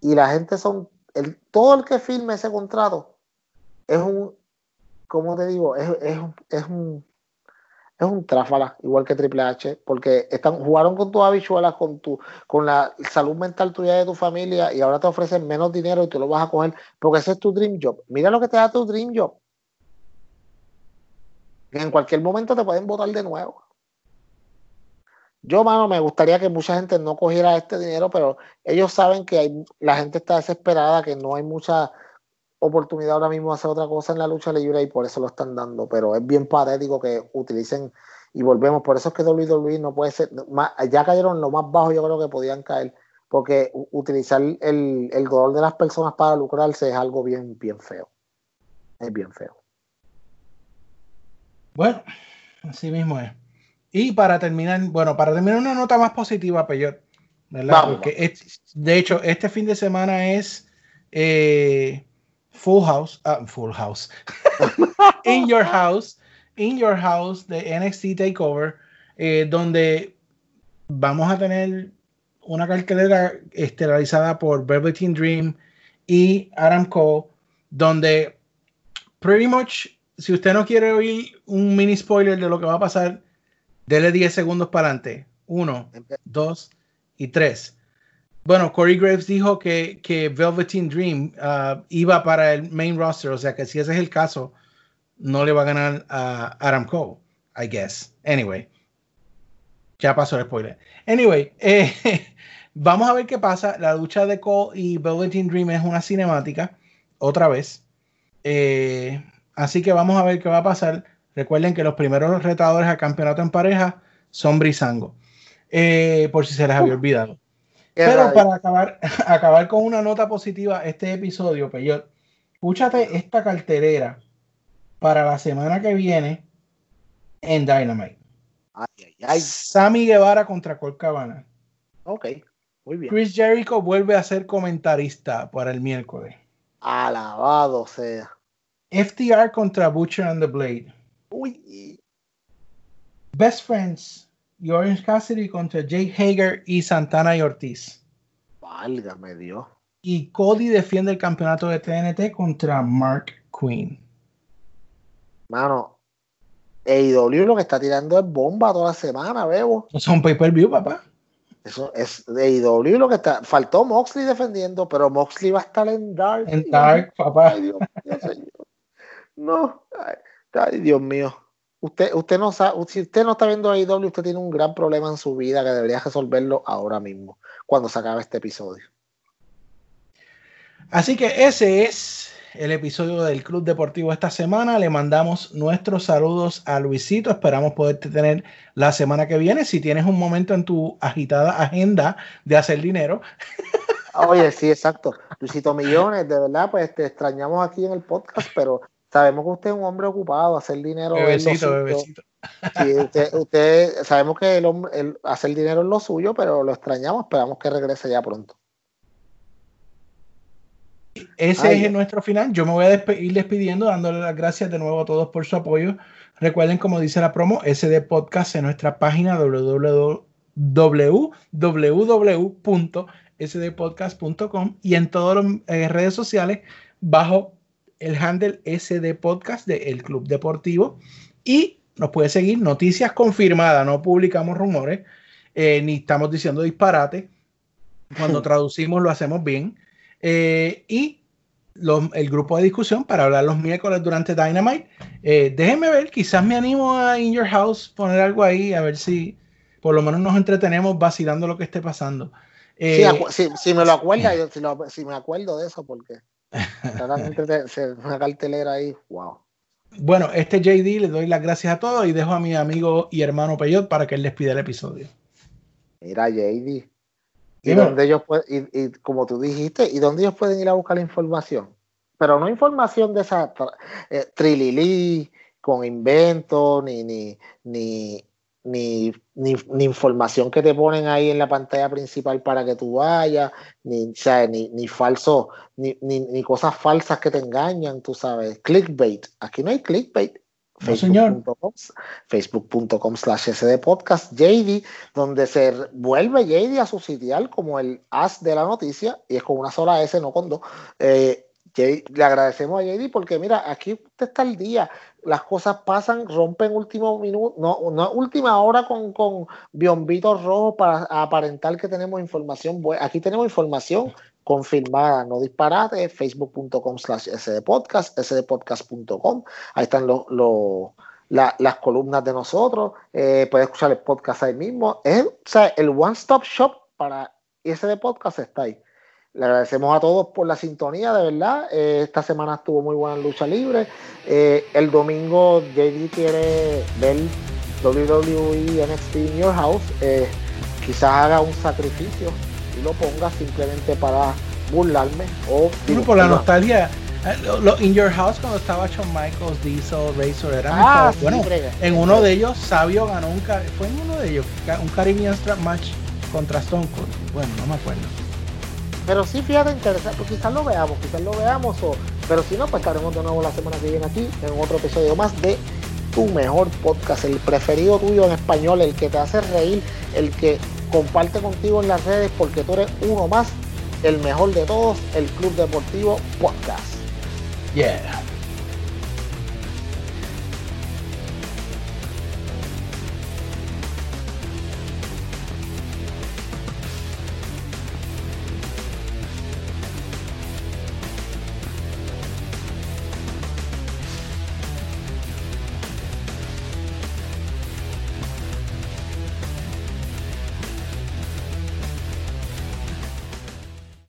Y la gente son, el, todo el que firme ese contrato es un, ¿cómo te digo? Es, es, es un es un tráfala, igual que Triple H, porque están, jugaron con tus habichuelas, con tu, con la salud mental tuya de tu familia, y ahora te ofrecen menos dinero y tú lo vas a coger, porque ese es tu dream job. Mira lo que te da tu dream job. En cualquier momento te pueden votar de nuevo. Yo, mano, me gustaría que mucha gente no cogiera este dinero, pero ellos saben que hay, la gente está desesperada, que no hay mucha oportunidad ahora mismo de hacer otra cosa en la lucha libre y por eso lo están dando. Pero es bien patético que utilicen y volvemos. Por eso es que WWE no puede ser. más- ya cayeron lo más bajo, yo creo que podían caer. Porque utilizar el, el dolor de las personas para lucrarse es algo bien, bien feo. Es bien feo. Bueno, así mismo es. Y para terminar, bueno, para terminar una nota más positiva, Peyot, ¿verdad? Vamos, Porque es- de hecho, este fin de semana es eh, Full House, ah, Full House, In Your House, In Your House de NXT Takeover, eh, donde vamos a tener una cartelera estelarizada por Velveteen Dream y Adam Cole, donde pretty much, si usted no quiere oír un mini spoiler de lo que va a pasar, dele 10 segundos para adelante. Uno, dos y tres. Bueno, Corey Graves dijo que, que Velveteen Dream ah, iba para el main roster, o sea que si ese es el caso, no le va a ganar a Adam Cole, I guess. Anyway, ya pasó el spoiler. Anyway, eh, vamos a ver qué pasa. La lucha de Cole y Velveteen Dream es una cinemática, otra vez. Eh, así que vamos a ver qué va a pasar. Recuerden que los primeros retadores al campeonato en pareja son Brisango. Eh, por si se les había olvidado. Pero para acabar, acabar con una nota positiva, este episodio, Peyot, escúchate esta cartelera para la semana que viene en Dynamite. Ay, ay, ay. Sammy Guevara contra Colt Cabana. Ok, muy bien. Chris Jericho vuelve a ser comentarista para el miércoles. Alabado sea. FTR contra Butcher and the Blade. Uy, Best Friends y Orange Cassidy contra Jake Hager y Santana y Ortiz. válgame Dios. Y Cody defiende el campeonato de TNT contra Mark Queen. Mano, AEW lo que está tirando es bomba toda la semana, Bebo. Eso es un pay-per-view, papá. Eso es AEW lo que está. Faltó Moxley defendiendo, pero Moxley va a estar en Dark. En Dark, papá. Ay, Dios mío, señor. No, ay, ay, Dios mío. Usted, usted no sabe, si usted no está viendo AEW, usted tiene un gran problema en su vida que debería resolverlo ahora mismo, cuando se acabe este episodio. Así que ese es el episodio del Club Deportivo esta semana. Le mandamos nuestros saludos a Luisito. Esperamos poderte tener la semana que viene. Si tienes un momento en tu agitada agenda de hacer dinero, Oye, sí, exacto. Luisito Millones, de verdad, pues te extrañamos aquí en el podcast, pero sabemos que usted es un hombre ocupado, hacer dinero. es lo bebecito, suyo. bebecito. Sí, usted, usted- sabemos que el hombre, el hacer dinero es lo suyo, pero lo extrañamos, esperamos que regrese ya pronto. ese Ay. es nuestro final. Yo me voy a despe- ir despidiendo, dándole las gracias de nuevo a todos por su apoyo. Recuerden, como dice la promo, SD Podcast en nuestra página www www.sdpodcast.com y en todas las eh, redes sociales bajo el handle SD Podcast de El Club Deportivo. Y nos puede seguir noticias confirmadas, no publicamos rumores, eh, ni estamos diciendo disparate. Cuando traducimos lo hacemos bien. Eh, y los- el grupo de discusión para hablar los miércoles durante Dynamite. Eh, déjenme ver, quizás me animo a In Your House, poner algo ahí, a ver si por lo menos nos entretenemos vacilando lo que esté pasando. Eh, Sí, si, si me lo acuerda, si, lo- si me acuerdo de eso, porque claramente te- se- una cartelera ahí, wow. bueno, este JD le doy las gracias a todos y dejo a mi amigo y hermano Peyot para que él despida el episodio. Mira, JD. ¿Y dónde ellos pueden, y, y como tú dijiste, ¿y dónde ellos pueden ir a buscar la información? Pero no información de esa eh, trililí, con invento, ni, ni, ni, ni, ni, ni información que te ponen ahí en la pantalla principal para que tú vayas, ni, sea, ni, ni falso, ni, ni, ni cosas falsas que te engañan, tú sabes. Clickbait. Aquí no hay clickbait. No. Facebook.com facebook.com slash SD podcast JD, donde se vuelve JD a su sitial como el as de la noticia, y es con una sola S, no con dos. Eh, J- le agradecemos a JD porque mira, aquí usted está al día, las cosas pasan, rompen último minuto, no, no última hora con, con biombitos rojos para aparentar que tenemos información. Aquí tenemos información confirmada, no disparate, facebook.com slash sdpodcast, sdpodcast.com, ahí están los, los- la- las columnas de nosotros, eh, puedes escuchar el podcast ahí mismo, es, o sea, el one stop shop para SD Podcast está ahí. Le agradecemos a todos por la sintonía, de verdad. Eh, esta semana estuvo muy buena en lucha libre. Eh, el domingo JD quiere ver WWE NXT in Your House. Eh, quizás haga un sacrificio y lo ponga simplemente para burlarme. O por la nostalgia, lo- In Your House cuando estaba Shawn Michaels, Diesel, Razor, era Ah, sí, bueno, brega. en uno de ellos Sabio ganó un fue en uno de ellos un Caribbean Strap Match contra Stone Cold. Bueno, no me acuerdo. Pero sí, fíjate, interesante, pues quizás lo veamos, quizás lo veamos, o, pero si no, pues estaremos de nuevo la semana que viene aquí en otro episodio más de tu mejor podcast, el preferido tuyo en español, el que te hace reír, el que comparte contigo en las redes porque tú eres uno más, el mejor de todos, el Club Deportivo Podcast. Yeah.